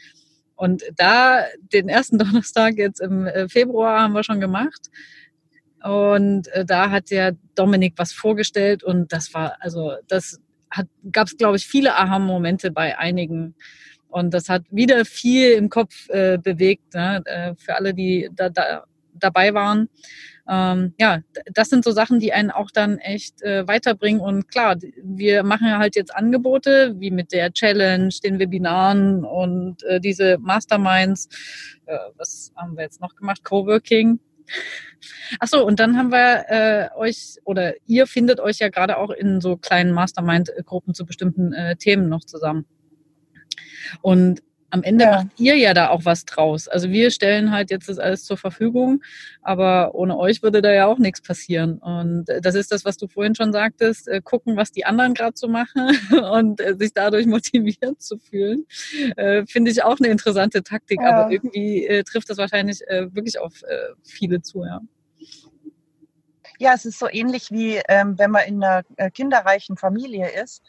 Und da den ersten Donnerstag jetzt im äh, Februar haben wir schon gemacht. Und äh, da hat der Dominik was vorgestellt und das war, also das gab es, glaube ich, viele Aha-Momente bei einigen. Und das hat wieder viel im Kopf äh, bewegt, ne? äh, für alle, die da, da dabei waren. Ähm, ja, das sind so Sachen, die einen auch dann echt äh, weiterbringen. Und klar, wir machen halt jetzt Angebote, wie mit der Challenge, den Webinaren und äh, diese Masterminds. Äh, was haben wir jetzt noch gemacht? Coworking. Ach so, und dann haben wir äh, euch oder ihr findet euch ja gerade auch in so kleinen Mastermind-Gruppen zu bestimmten äh, Themen noch zusammen. Und am Ende ja. macht ihr ja da auch was draus. Also wir stellen halt jetzt das alles zur Verfügung, aber ohne euch würde da ja auch nichts passieren. Und das ist das, was du vorhin schon sagtest, äh, gucken, was die anderen gerade so machen und äh, sich dadurch motiviert zu fühlen, äh, finde ich auch eine interessante Taktik. Ja. Aber irgendwie äh, trifft das wahrscheinlich äh, wirklich auf äh, viele zu, ja.
Ja, es ist so ähnlich wie ähm, wenn man in einer kinderreichen Familie ist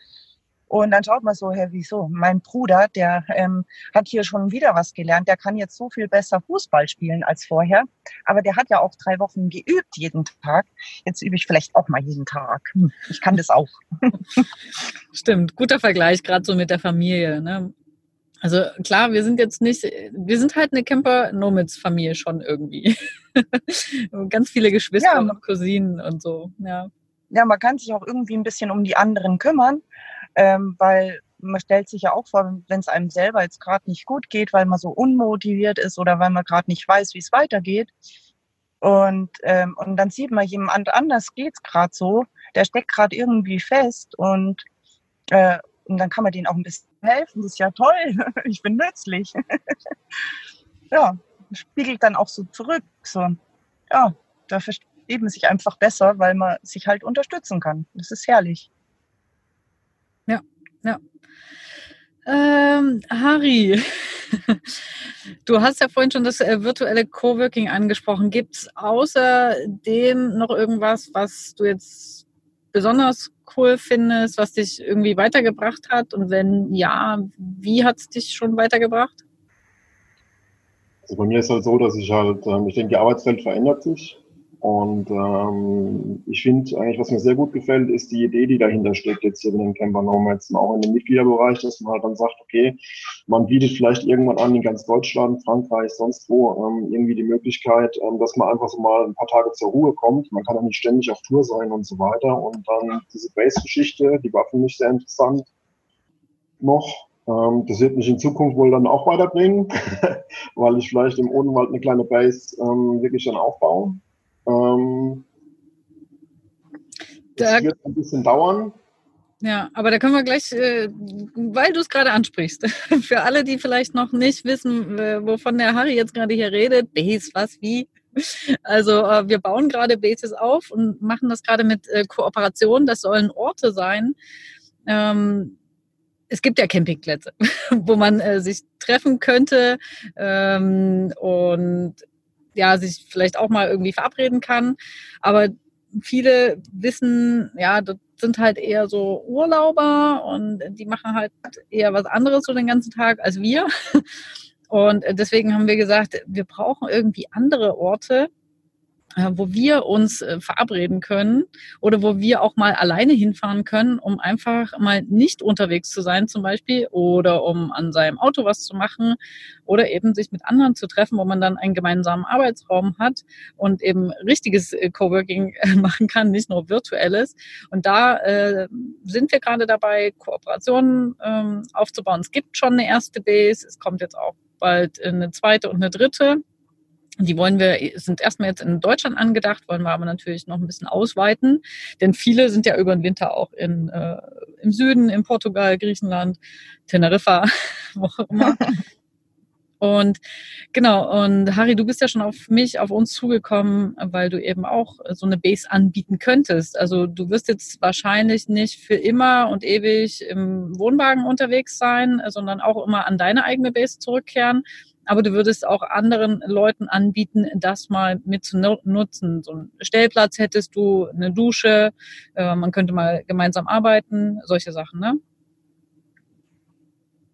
und dann schaut man so, Herr, wieso? Mein Bruder, der ähm, hat hier schon wieder was gelernt. Der kann jetzt so viel besser Fußball spielen als vorher. Aber der hat ja auch drei Wochen geübt jeden Tag. Jetzt übe ich vielleicht auch mal jeden Tag. Hm, ich kann das auch.
Stimmt, guter Vergleich, gerade so mit der Familie. Ne? Also klar, wir sind jetzt nicht, wir sind halt eine Camper-Nomads-Familie schon irgendwie. Ganz viele Geschwister ja. und Cousinen und so, ja.
Ja, man kann sich auch irgendwie ein bisschen um die anderen kümmern ähm, weil man stellt sich ja auch vor, wenn es einem selber jetzt gerade nicht gut geht, weil man so unmotiviert ist oder weil man gerade nicht weiß, wie es weitergeht. Und, ähm, und dann sieht man, jemand anders geht's gerade so, der steckt gerade irgendwie fest und, äh, und dann kann man denen auch ein bisschen helfen. Das ist ja toll, ich bin nützlich. ja, spiegelt dann auch so zurück. So, ja, da versteht man sich einfach besser, weil man sich halt unterstützen kann. Das ist herrlich.
Ja, ja. Ähm, Harry, du hast ja vorhin schon das äh, virtuelle Coworking angesprochen. Gibt es außerdem noch irgendwas, was du jetzt besonders cool findest, was dich irgendwie weitergebracht hat? Und wenn ja, wie hat es dich schon weitergebracht?
Also bei mir ist halt so, dass ich halt, ähm, ich denke, die Arbeitswelt verändert sich. Und ähm, ich finde eigentlich, was mir sehr gut gefällt, ist die Idee, die dahinter steckt, jetzt hier in den Camper Nomads auch in dem Mitgliederbereich, dass man halt dann sagt, okay, man bietet vielleicht irgendwann an in ganz Deutschland, Frankreich, sonst wo, ähm, irgendwie die Möglichkeit, ähm, dass man einfach so mal ein paar Tage zur Ruhe kommt. Man kann ja nicht ständig auf Tour sein und so weiter. Und dann diese Base-Geschichte, die war für mich sehr interessant noch. Ähm, das wird mich in Zukunft wohl dann auch weiterbringen, weil ich vielleicht im Odenwald eine kleine Base ähm, wirklich dann aufbaue. Ähm, das wird ein bisschen dauern.
Ja, aber da können wir gleich, äh, weil du es gerade ansprichst, für alle, die vielleicht noch nicht wissen, wovon der Harry jetzt gerade hier redet, Base, was, wie. Also äh, wir bauen gerade Bases auf und machen das gerade mit äh, Kooperation. Das sollen Orte sein. Ähm, es gibt ja Campingplätze, wo man sich treffen könnte ähm, und ja, sich vielleicht auch mal irgendwie verabreden kann. Aber viele wissen, ja, das sind halt eher so Urlauber und die machen halt eher was anderes so den ganzen Tag als wir. Und deswegen haben wir gesagt, wir brauchen irgendwie andere Orte, wo wir uns äh, verabreden können oder wo wir auch mal alleine hinfahren können, um einfach mal nicht unterwegs zu sein zum Beispiel oder um an seinem Auto was zu machen oder eben sich mit anderen zu treffen, wo man dann einen gemeinsamen Arbeitsraum hat und eben richtiges äh, Coworking machen kann, nicht nur virtuelles. Und da äh, sind wir gerade dabei, Kooperationen ähm, aufzubauen. Es gibt schon eine erste Base, es kommt jetzt auch bald eine zweite und eine dritte. Die wollen wir, sind erstmal jetzt in Deutschland angedacht, wollen wir aber natürlich noch ein bisschen ausweiten, denn viele sind ja über den Winter auch in, äh, im Süden, in Portugal, Griechenland, Teneriffa, wo auch immer. Und genau, und Harry, du bist ja schon auf mich, auf uns zugekommen, weil du eben auch so eine Base anbieten könntest. Also du wirst jetzt wahrscheinlich nicht für immer und ewig im Wohnwagen unterwegs sein, sondern auch immer an deine eigene Base zurückkehren. Aber du würdest auch anderen Leuten anbieten, das mal mit zu nutzen. So einen Stellplatz hättest du, eine Dusche, äh, man könnte mal gemeinsam arbeiten, solche Sachen, ne?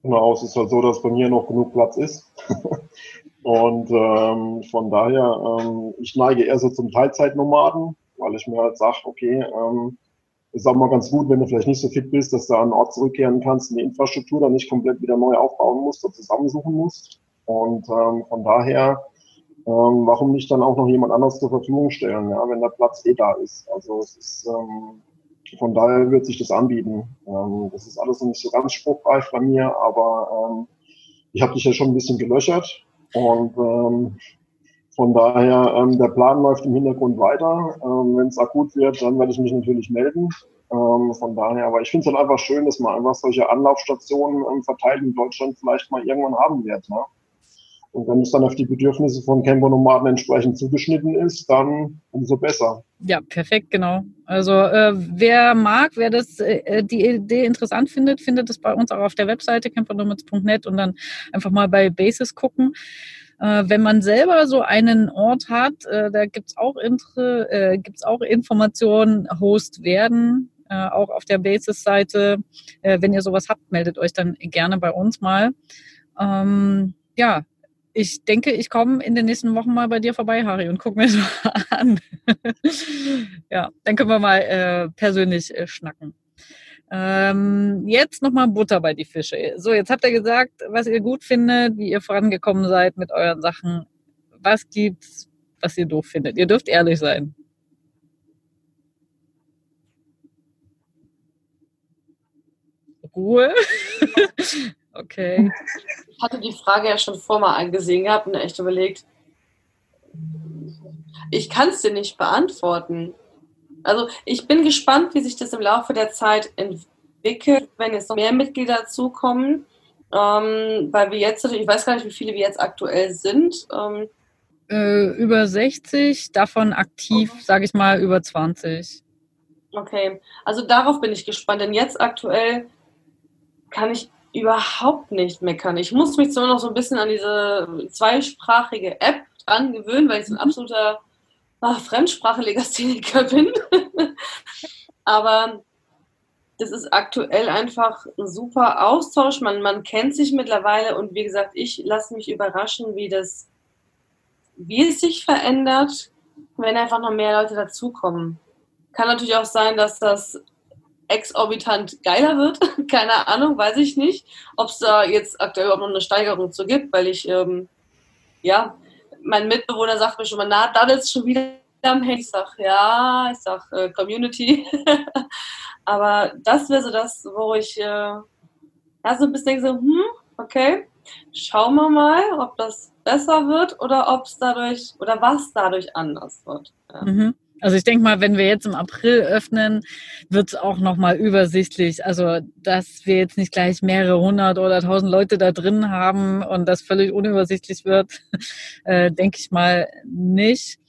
Genau, es ist halt so, dass bei mir noch genug Platz ist. Und ähm, von daher, ähm, ich neige eher so zum Teilzeitnomaden, weil ich mir halt sage, okay, ähm, ist auch mal ganz gut, wenn du vielleicht nicht so fit bist, dass du an einen Ort zurückkehren kannst und die Infrastruktur dann nicht komplett wieder neu aufbauen musst oder zusammensuchen musst. Und ähm, von daher, ähm, warum nicht dann auch noch jemand anderes zur Verfügung stellen, ja, wenn der Platz eh da ist. Also es ist ähm, von daher wird sich das anbieten. Ähm, das ist alles noch nicht so ganz spruchreif bei mir, aber ähm, ich habe dich ja schon ein bisschen gelöchert und ähm, von daher, ähm, der Plan läuft im Hintergrund weiter. Ähm, Wenn es akut wird, dann werde ich mich natürlich melden. Ähm, von daher, aber ich finde es halt einfach schön, dass man einfach solche Anlaufstationen ähm, verteilt in Deutschland vielleicht mal irgendwann haben wird. Ne? Und wenn es dann auf die Bedürfnisse von Camper-Nomaden entsprechend zugeschnitten ist, dann umso besser.
Ja, perfekt, genau. Also äh, wer mag, wer das äh, die Idee interessant findet, findet es bei uns auch auf der Webseite campernomads.net und dann einfach mal bei Basis gucken. Äh, wenn man selber so einen Ort hat, äh, da gibt's auch, äh, gibt's auch Informationen, Host werden, äh, auch auf der Basis-Seite. Äh, wenn ihr sowas habt, meldet euch dann gerne bei uns mal. Ähm, ja, ich denke, ich komme in den nächsten Wochen mal bei dir vorbei, Harry, und guck mir das mal an. ja, dann können wir mal äh, persönlich äh, schnacken. Ähm, jetzt nochmal Butter bei die Fische. So, jetzt habt ihr gesagt, was ihr gut findet, wie ihr vorangekommen seid mit euren Sachen. Was gibt's, was ihr doof findet? Ihr dürft ehrlich sein. Ruhe. okay
hatte die Frage ja schon vor mal angesehen gehabt und echt überlegt, ich kann es dir nicht beantworten. Also ich bin gespannt, wie sich das im Laufe der Zeit entwickelt, wenn jetzt noch mehr Mitglieder dazukommen. Ähm, weil wir jetzt, ich weiß gar nicht, wie viele wir jetzt aktuell sind. Ähm,
äh, über 60, davon aktiv, okay. sage ich mal, über 20.
Okay, also darauf bin ich gespannt, denn jetzt aktuell kann ich überhaupt nicht meckern. Ich muss mich zwar noch so ein bisschen an diese zweisprachige App dran gewöhnen, weil ich so ein mhm. absoluter ach, Fremdsprachelegastheniker bin. Aber das ist aktuell einfach ein super Austausch. Man, man kennt sich mittlerweile und wie gesagt, ich lasse mich überraschen, wie das, wie es sich verändert, wenn einfach noch mehr Leute dazukommen. Kann natürlich auch sein, dass das exorbitant geiler wird. Keine Ahnung, weiß ich nicht, ob es da jetzt aktuell überhaupt noch eine Steigerung zu gibt, weil ich, ähm, ja, mein Mitbewohner sagt mir schon mal, na, da ist schon wieder am Handy. Ich sag, ja, ich sag äh, Community. Aber das wäre so das, wo ich äh, ja, so ein bisschen denke, so, hm, okay, schauen wir mal, ob das besser wird oder ob es dadurch oder was dadurch anders wird. Ja. Mhm.
Also ich denke mal, wenn wir jetzt im April öffnen, wird es auch nochmal übersichtlich. Also dass wir jetzt nicht gleich mehrere hundert oder tausend Leute da drin haben und das völlig unübersichtlich wird, äh, denke ich mal nicht.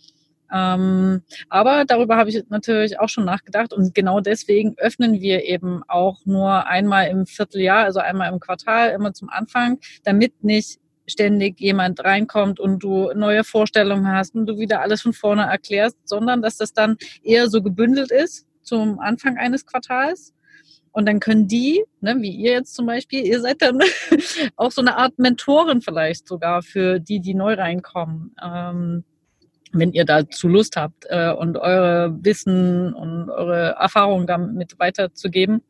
Ähm, aber darüber habe ich natürlich auch schon nachgedacht und genau deswegen öffnen wir eben auch nur einmal im Vierteljahr, also einmal im Quartal, immer zum Anfang, damit nicht ständig jemand reinkommt und du neue Vorstellungen hast und du wieder alles von vorne erklärst, sondern dass das dann eher so gebündelt ist zum Anfang eines Quartals. Und dann können die, ne, wie ihr jetzt zum Beispiel, ihr seid dann auch so eine Art Mentorin vielleicht sogar für die, die neu reinkommen. Ähm, wenn ihr dazu Lust habt äh, und eure Wissen und eure Erfahrungen damit weiterzugeben.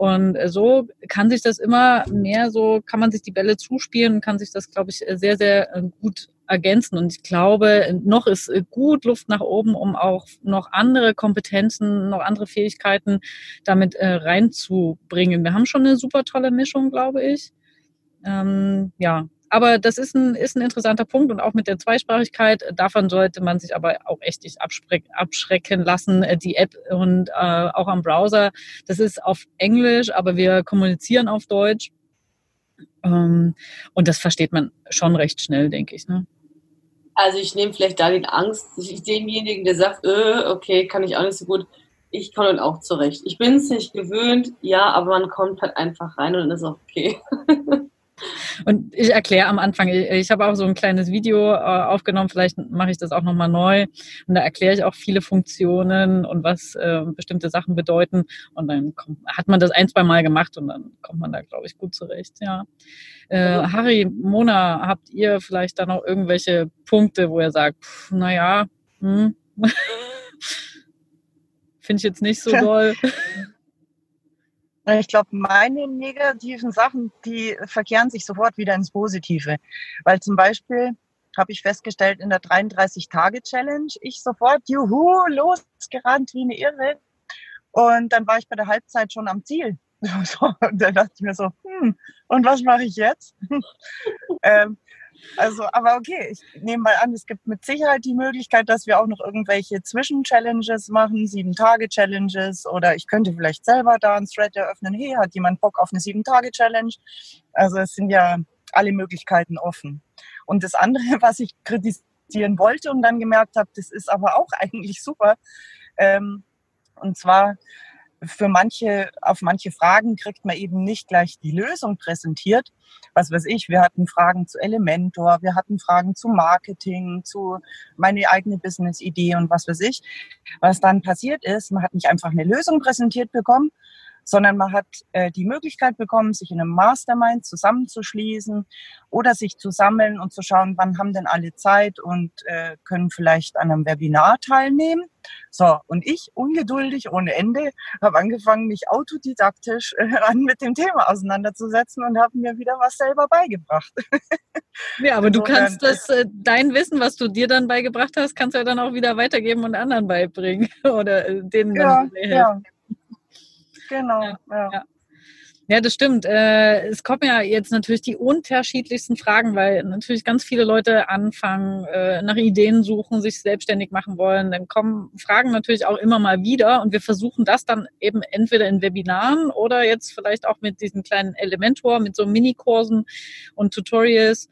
Und äh, so kann sich das immer mehr so, kann man sich die Bälle zuspielen und kann sich das, glaube ich, sehr, sehr äh, gut ergänzen. Und ich glaube, noch ist äh, gut Luft nach oben, um auch noch andere Kompetenzen, noch andere Fähigkeiten damit äh, reinzubringen. Wir haben schon eine super tolle Mischung, glaube ich. Ähm, ja, aber das ist ein, ist ein interessanter Punkt und auch mit der Zweisprachigkeit, davon sollte man sich aber auch echt nicht abschrecken lassen. Äh, die App und äh, auch am Browser, das ist auf Englisch, aber wir kommunizieren auf Deutsch. Ähm, und das versteht man schon recht schnell, denke ich. Ne?
Also ich nehme vielleicht da den Angst, ich demjenigen, der sagt, äh, okay, kann ich auch nicht so gut, ich komme dann auch zurecht. Ich bin es nicht gewöhnt, ja, aber man kommt halt einfach rein und ist auch okay.
Und ich erkläre am Anfang, ich habe auch so ein kleines Video äh, aufgenommen, vielleicht mache ich das auch nochmal neu. Und da erkläre ich auch viele Funktionen und was äh, bestimmte Sachen bedeuten. Und dann kommt, hat man das ein, zwei Mal gemacht und dann kommt man da, glaube ich, gut zurecht. Ja. Äh, Harry, Mona, habt ihr vielleicht da noch irgendwelche Punkte, wo ihr sagt, naja, hm, finde ich jetzt nicht so doll?
Ich glaube, meine negativen Sachen, die verkehren sich sofort wieder ins Positive. Weil zum Beispiel habe ich festgestellt, in der 33-Tage-Challenge, ich sofort, juhu, losgerannt wie eine Irre. Und dann war ich bei der Halbzeit schon am Ziel. und dann dachte ich mir so, hm, und was mache ich jetzt? ähm, also, aber okay, ich nehme mal an, es gibt mit Sicherheit die Möglichkeit, dass wir auch noch irgendwelche Zwischen-Challenges machen, Sieben-Tage-Challenges oder ich könnte vielleicht selber da ein Thread eröffnen. Hey, hat jemand Bock auf eine Sieben-Tage-Challenge? Also es sind ja alle Möglichkeiten offen. Und das andere, was ich kritisieren wollte und dann gemerkt habe, das ist aber auch eigentlich super. Ähm, und zwar für manche, auf manche Fragen kriegt man eben nicht gleich die Lösung präsentiert. Was weiß ich, wir hatten Fragen zu Elementor, wir hatten Fragen zu Marketing, zu meine eigene Business-Idee und was weiß ich. Was dann passiert ist, man hat nicht einfach eine Lösung präsentiert bekommen, sondern man hat äh, die Möglichkeit bekommen, sich in einem Mastermind zusammenzuschließen oder sich zu sammeln und zu schauen, wann haben denn alle Zeit und äh, können vielleicht an einem Webinar teilnehmen. So, und ich, ungeduldig ohne Ende, habe angefangen, mich autodidaktisch äh, an mit dem Thema auseinanderzusetzen und habe mir wieder was selber beigebracht.
Ja, aber du kannst das, äh, dein Wissen, was du dir dann beigebracht hast, kannst du ja dann auch wieder weitergeben und anderen beibringen oder äh, denen
ja, helfen. Ja. Genau,
ja. ja. ja. das stimmt. Äh, es kommen ja jetzt natürlich die unterschiedlichsten Fragen, weil natürlich ganz viele Leute anfangen, äh, nach Ideen suchen, sich selbstständig machen wollen. Dann kommen Fragen natürlich auch immer mal wieder und wir versuchen das dann eben entweder in Webinaren oder jetzt vielleicht auch mit diesem kleinen Elementor, mit so Minikursen und Tutorials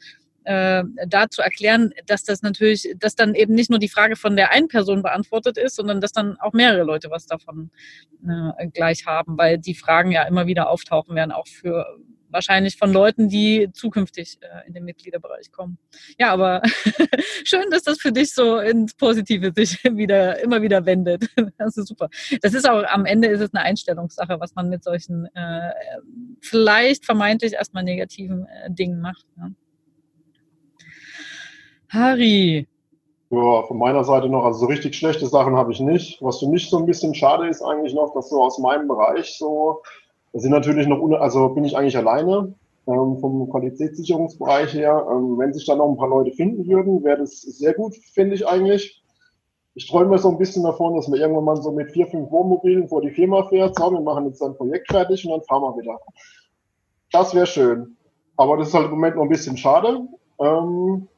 äh, da zu erklären, dass das natürlich, dass dann eben nicht nur die Frage von der einen Person beantwortet ist, sondern dass dann auch mehrere Leute was davon äh, gleich haben, weil die Fragen ja immer wieder auftauchen werden, auch für wahrscheinlich von Leuten, die zukünftig äh, in den Mitgliederbereich kommen. Ja, aber schön, dass das für dich so ins Positive sich wieder immer wieder wendet. Das ist super. Das ist auch am Ende ist es eine Einstellungssache, was man mit solchen äh, vielleicht vermeintlich erstmal negativen äh, Dingen macht. Ja. Harry.
Ja, von meiner Seite noch, also so richtig schlechte Sachen habe ich nicht. Was für mich so ein bisschen schade ist eigentlich noch, dass so aus meinem Bereich so, sind natürlich noch, also bin ich eigentlich alleine ähm, vom Qualitätssicherungsbereich her. Ähm, wenn sich da noch ein paar Leute finden würden, wäre das sehr gut, finde ich eigentlich. Ich träume so ein bisschen davon, dass man irgendwann mal so mit vier, fünf Wohnmobilen vor die Firma fährt, so, wir machen jetzt ein Projekt fertig und dann fahren wir wieder. Das wäre schön. Aber das ist halt im Moment noch ein bisschen schade. Ähm,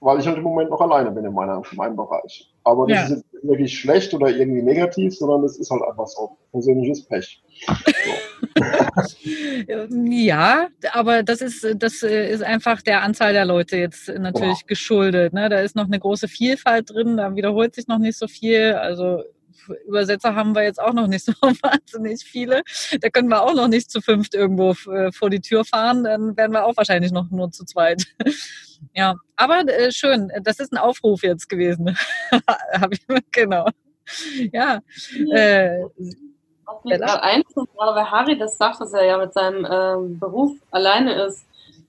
weil ich halt im Moment noch alleine bin in, meiner, in meinem Bereich. Aber das ja. ist jetzt wirklich schlecht oder irgendwie negativ, sondern das ist halt einfach so. Persönliches Pech. So.
ja, aber das ist, das ist einfach der Anzahl der Leute jetzt natürlich ja. geschuldet. Ne? Da ist noch eine große Vielfalt drin, da wiederholt sich noch nicht so viel. Also Übersetzer haben wir jetzt auch noch nicht so wahnsinnig viele. Da können wir auch noch nicht zu fünft irgendwo äh, vor die Tür fahren. Dann werden wir auch wahrscheinlich noch nur zu zweit. Ja, aber äh, schön. Das ist ein Aufruf jetzt gewesen. genau. Ja. Äh,
Was mir gerade einfällt, gerade weil Harry das sagt, dass er ja mit seinem ähm, Beruf alleine ist.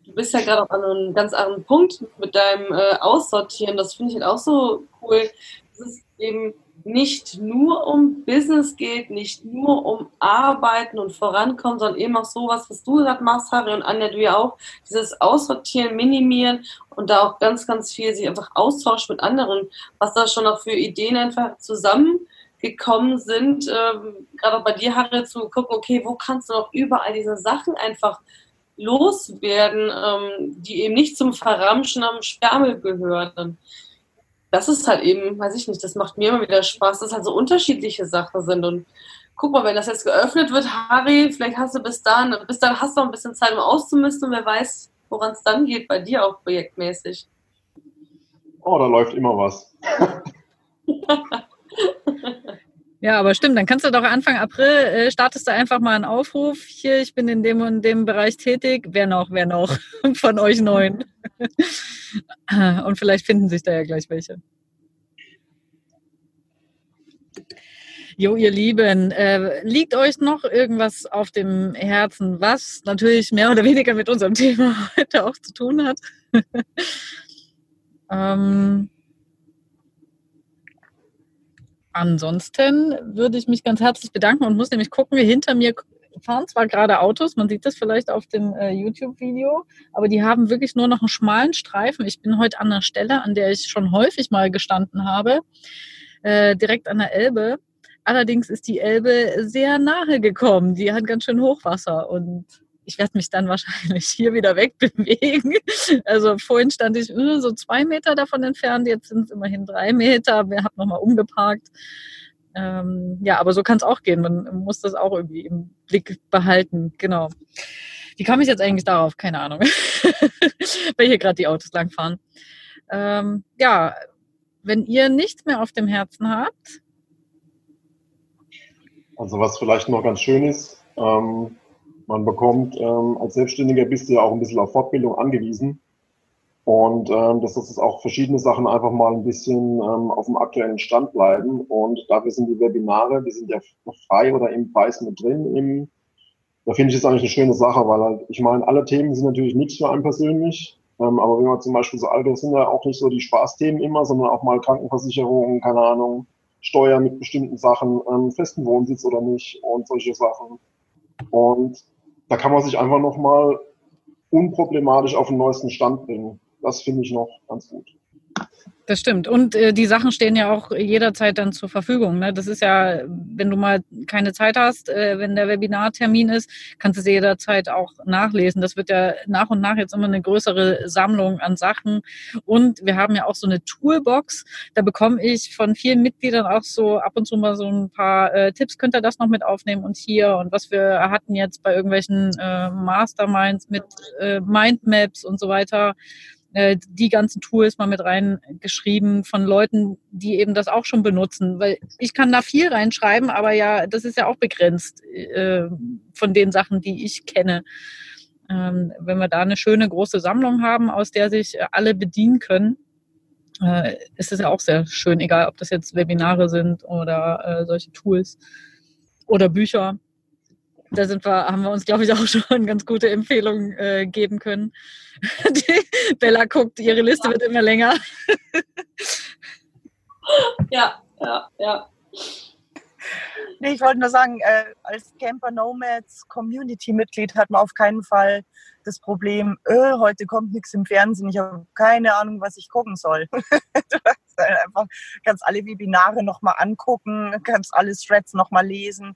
Du bist ja gerade auch an einem ganz anderen Punkt mit deinem äh, Aussortieren. Das finde ich halt auch so cool. Das ist eben nicht nur um Business geht, nicht nur um Arbeiten und Vorankommen, sondern eben auch sowas, was du gesagt machst, Harry und Anja, du ja auch, dieses Aussortieren, Minimieren und da auch ganz, ganz viel sich einfach austauscht mit anderen, was da schon auch für Ideen einfach zusammengekommen sind, ähm, gerade auch bei dir, Harry, zu gucken, okay, wo kannst du noch überall diese Sachen einfach loswerden, ähm, die eben nicht zum Verramschen am Sperrmüll gehören das ist halt eben, weiß ich nicht, das macht mir immer wieder Spaß, dass halt so unterschiedliche Sachen sind und guck mal, wenn das jetzt geöffnet wird, Harry, vielleicht hast du bis dann, bis dann hast du noch ein bisschen Zeit, um auszumisten und wer weiß, woran es dann geht bei dir auch projektmäßig.
Oh, da läuft immer was.
Ja, aber stimmt, dann kannst du doch Anfang April, äh, startest du einfach mal einen Aufruf. Hier, ich bin in dem und dem Bereich tätig. Wer noch, wer noch von euch neun? und vielleicht finden sich da ja gleich welche. Jo, ihr Lieben, äh, liegt euch noch irgendwas auf dem Herzen, was natürlich mehr oder weniger mit unserem Thema heute auch zu tun hat? ähm, ansonsten würde ich mich ganz herzlich bedanken und muss nämlich gucken, hinter mir fahren zwar gerade Autos, man sieht das vielleicht auf dem äh, YouTube-Video, aber die haben wirklich nur noch einen schmalen Streifen. Ich bin heute an der Stelle, an der ich schon häufig mal gestanden habe, äh, direkt an der Elbe. Allerdings ist die Elbe sehr nahe gekommen. Die hat ganz schön Hochwasser und ich werde mich dann wahrscheinlich hier wieder wegbewegen. Also vorhin stand ich äh, so zwei Meter davon entfernt, jetzt sind es immerhin drei Meter. Ich habe nochmal umgeparkt. Ähm, ja, aber so kann es auch gehen. Man muss das auch irgendwie im Blick behalten. Genau. Wie kam ich jetzt eigentlich darauf? Keine Ahnung. Weil hier gerade die Autos langfahren. Ähm, ja, wenn ihr nichts mehr auf dem Herzen habt,
also was vielleicht noch ganz schön ist, ähm, man bekommt ähm, als Selbstständiger bist du ja auch ein bisschen auf Fortbildung angewiesen. Und ähm, dass das ist auch verschiedene Sachen einfach mal ein bisschen ähm, auf dem aktuellen Stand bleiben. Und dafür sind die Webinare, die sind ja frei oder im Preis mit drin. Im, da finde ich es eigentlich eine schöne Sache, weil halt, ich meine, alle Themen sind natürlich nichts für einen persönlich. Ähm, aber wenn man zum Beispiel so alte sind ja auch nicht so die Spaßthemen immer, sondern auch mal Krankenversicherung, keine Ahnung, Steuer mit bestimmten Sachen, ähm, festen Wohnsitz oder nicht und solche Sachen. Und da kann man sich einfach nochmal unproblematisch auf den neuesten Stand bringen. Das finde ich noch ganz gut.
Das stimmt. Und äh, die Sachen stehen ja auch jederzeit dann zur Verfügung. Ne? Das ist ja, wenn du mal keine Zeit hast, äh, wenn der Webinartermin ist, kannst du sie jederzeit auch nachlesen. Das wird ja nach und nach jetzt immer eine größere Sammlung an Sachen. Und wir haben ja auch so eine Toolbox. Da bekomme ich von vielen Mitgliedern auch so ab und zu mal so ein paar äh, Tipps. Könnt ihr das noch mit aufnehmen und hier und was wir hatten jetzt bei irgendwelchen äh, Masterminds mit äh, Mindmaps und so weiter äh, die ganzen Tools mal mit reingeschrieben von Leuten, die eben das auch schon benutzen. Weil ich kann da viel reinschreiben, aber ja, das ist ja auch begrenzt äh, von den Sachen, die ich kenne. Ähm, wenn wir da eine schöne große Sammlung haben, aus der sich alle bedienen können, äh, ist es ja auch sehr schön, egal ob das jetzt Webinare sind oder äh, solche Tools oder Bücher da sind wir, haben wir uns, glaube ich, auch schon ganz gute Empfehlungen äh, geben können. Die Bella guckt, ihre Liste wird immer länger.
ja, ja, ja.
Nee, ich wollte nur sagen, äh, als Camper Nomads Community-Mitglied hat man auf keinen Fall das Problem, öh, heute kommt nichts im Fernsehen, ich habe keine Ahnung, was ich gucken soll. du kannst halt einfach, kannst alle Webinare nochmal angucken, kannst alle Threads nochmal lesen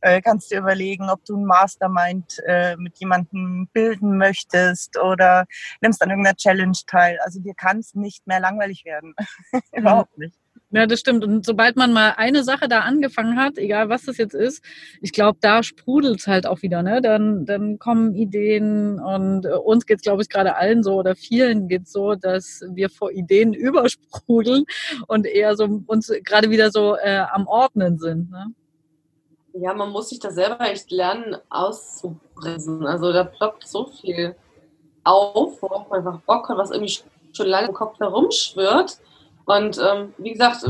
äh, kannst dir überlegen, ob du ein Mastermind äh, mit jemandem bilden möchtest oder nimmst an irgendeiner Challenge teil. Also dir kann es nicht mehr langweilig werden. Überhaupt nicht.
Ja, das stimmt. Und sobald man mal eine Sache da angefangen hat, egal was das jetzt ist, ich glaube, da sprudelt es halt auch wieder. Ne? Dann, dann kommen Ideen und äh, uns geht's, glaube ich, gerade allen so oder vielen geht's so, dass wir vor Ideen übersprudeln und eher so uns gerade wieder so äh, am Ordnen sind. Ne?
Ja, man muss sich da selber echt lernen auszubremsen. Also da ploppt so viel auf, worauf man einfach Bock hat, was irgendwie schon lange im Kopf herumschwirrt. Und ähm, wie gesagt,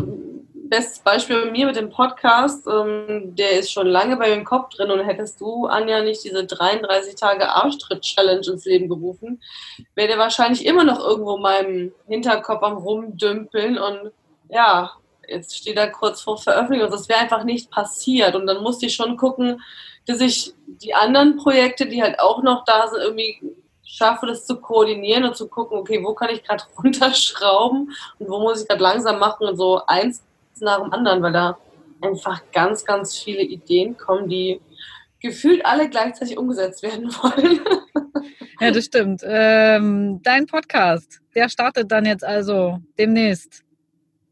bestes Beispiel bei mir mit dem Podcast, ähm, der ist schon lange bei mir im Kopf drin und hättest du, Anja, nicht diese 33 Tage Arschtritt-Challenge ins Leben gerufen, wäre der wahrscheinlich immer noch irgendwo in meinem Hinterkopf am Rumdümpeln und ja, jetzt steht er kurz vor Veröffentlichung. Das wäre einfach nicht passiert. Und dann musste ich schon gucken, dass ich die anderen Projekte, die halt auch noch da sind, irgendwie schaffe, das zu koordinieren und zu gucken, okay, wo kann ich gerade runterschrauben und wo muss ich gerade langsam machen und so eins nach dem anderen, weil da einfach ganz, ganz viele Ideen kommen, die gefühlt alle gleichzeitig umgesetzt werden wollen.
Ja, das stimmt. Ähm, dein Podcast, der startet dann jetzt also demnächst.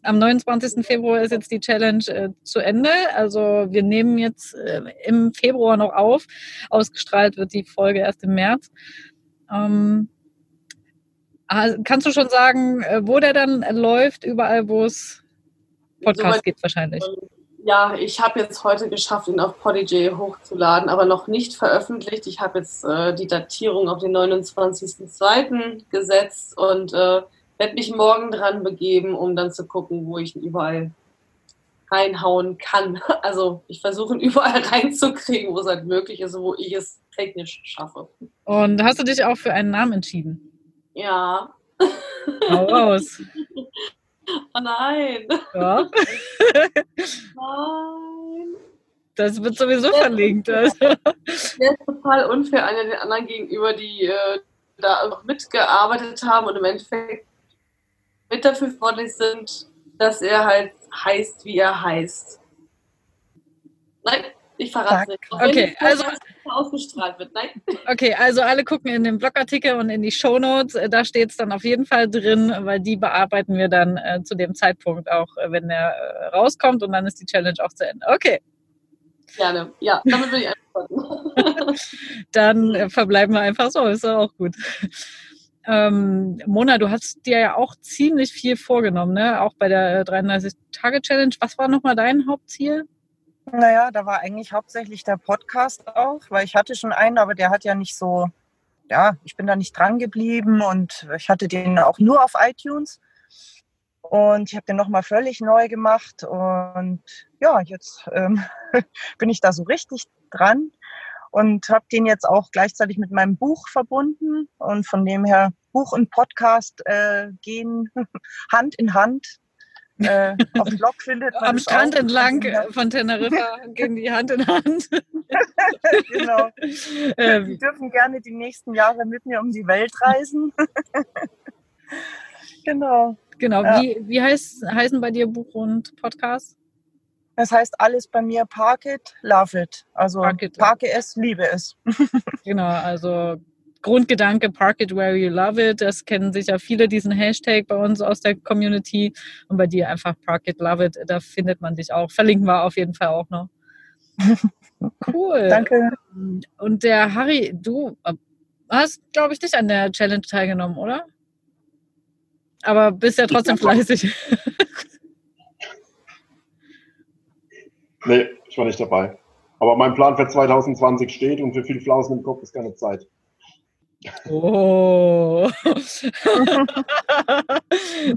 Am 29. Februar ist jetzt die Challenge äh, zu Ende. Also wir nehmen jetzt äh, im Februar noch auf. Ausgestrahlt wird die Folge erst im März. Ähm, ah, kannst du schon sagen, äh, wo der dann läuft? Überall, wo es Podcast so gibt wahrscheinlich.
Ja, ich habe jetzt heute geschafft, ihn auf Podigy hochzuladen, aber noch nicht veröffentlicht. Ich habe jetzt äh, die Datierung auf den 29.02. gesetzt und äh, werde mich morgen dran begeben, um dann zu gucken, wo ich ihn überall reinhauen kann. Also ich versuche ihn überall reinzukriegen, wo es halt möglich ist, wo ich es technisch schaffe.
Und hast du dich auch für einen Namen entschieden?
Ja.
Hau raus.
Oh nein.
Ja.
nein.
Das wird sowieso verlinkt. Also.
Der ist total unfair einer den anderen gegenüber, die äh, da noch mitgearbeitet haben und im Endeffekt mit dafür verantwortlich sind, dass er halt heißt, wie er heißt. Nein, ich verrate nicht.
Okay, also
ausgestrahlt wird. Nein.
Okay, also alle gucken in den Blogartikel und in die Shownotes. Äh, da steht es dann auf jeden Fall drin, weil die bearbeiten wir dann äh, zu dem Zeitpunkt auch, äh, wenn der äh, rauskommt und dann ist die Challenge auch zu Ende. Okay.
Gerne, ja, damit will ich antworten.
dann äh, verbleiben wir einfach so, ist auch gut. Ähm, Mona, du hast dir ja auch ziemlich viel vorgenommen, ne? Auch bei der 33-Tage-Challenge. Was war nochmal dein Hauptziel?
Naja, da war eigentlich hauptsächlich der Podcast auch, weil ich hatte schon einen, aber der hat ja nicht so, ja, ich bin da nicht dran geblieben und ich hatte den auch nur auf iTunes. Und ich habe den nochmal völlig neu gemacht. Und ja, jetzt ähm, bin ich da so richtig dran und habe den jetzt auch gleichzeitig mit meinem Buch verbunden. Und von dem her, Buch und Podcast äh, gehen Hand in Hand. Äh, auf dem Blog findet
man Am Strand auch. entlang von Teneriffa gehen die Hand in Hand.
genau. Ähm. Die dürfen gerne die nächsten Jahre mit mir um die Welt reisen.
genau. Genau. Ja. Wie, wie heißt, heißen bei dir Buch und Podcast?
Das heißt alles bei mir Park it, love it. Also park it. parke es, liebe es.
genau, also Grundgedanke Park it where you love it. Das kennen sicher viele, diesen Hashtag bei uns aus der Community. Und bei dir einfach Park it, love it. Da findet man dich auch. Verlinken wir auf jeden Fall auch noch. Cool.
Danke.
Und der Harry, du hast, glaube ich, nicht an der Challenge teilgenommen, oder? Aber bist ja trotzdem fleißig.
Nee, ich war nicht dabei. Aber mein Plan für 2020 steht und für viel Flausen im Kopf ist keine Zeit.
Oh.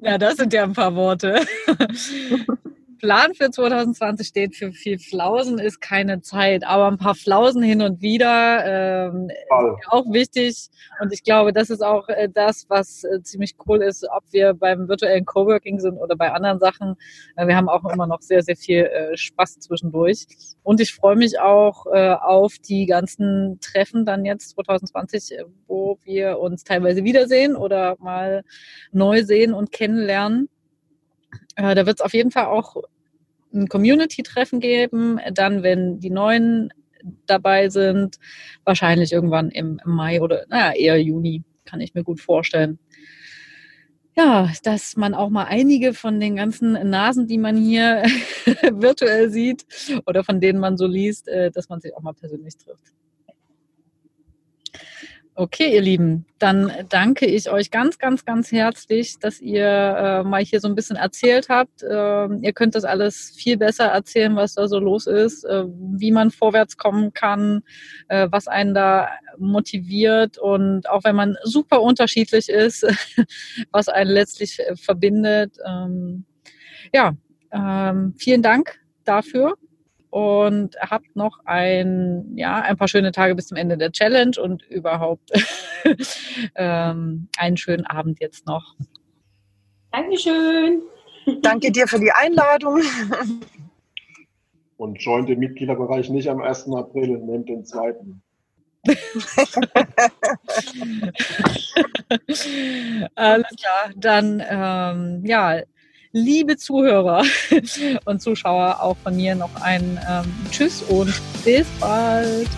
ja, das sind ja ein paar Worte. Plan für 2020 steht für viel Flausen ist keine Zeit, aber ein paar Flausen hin und wieder ähm, ist auch wichtig. Und ich glaube, das ist auch äh, das, was äh, ziemlich cool ist, ob wir beim virtuellen Coworking sind oder bei anderen Sachen. Äh, wir haben auch immer noch sehr, sehr viel äh, Spaß zwischendurch. Und ich freue mich auch äh, auf die ganzen Treffen dann jetzt 2020, äh, wo wir uns teilweise wiedersehen oder mal neu sehen und kennenlernen. Äh, da wird es auf jeden Fall auch ein Community-Treffen geben. Dann, wenn die neuen dabei sind, wahrscheinlich irgendwann im Mai oder naja, eher Juni, kann ich mir gut vorstellen. Ja, dass man auch mal einige von den ganzen Nasen, die man hier virtuell sieht oder von denen man so liest, äh, dass man sich auch mal persönlich trifft. Okay, ihr Lieben, dann danke ich euch ganz, ganz, ganz herzlich, dass ihr äh, mal hier so ein bisschen erzählt habt. Äh, ihr könnt das alles viel besser erzählen, was da so los ist, äh, wie man vorwärts kommen kann, äh, was einen da motiviert und auch wenn man super unterschiedlich ist, was einen letztlich äh, verbindet. Ähm, ja, ähm, vielen Dank dafür und habt noch ein, ja, ein paar schöne Tage bis zum Ende der Challenge und überhaupt ähm, einen schönen Abend jetzt noch.
Dankeschön.
Danke dir für die Einladung.
Und joint den Mitgliederbereich nicht am 1. April, nehmt den zweiten.
Alles klar, dann ähm, ja, liebe Zuhörer und Zuschauer, auch von mir noch ein ähm, Tschüss und bis bald.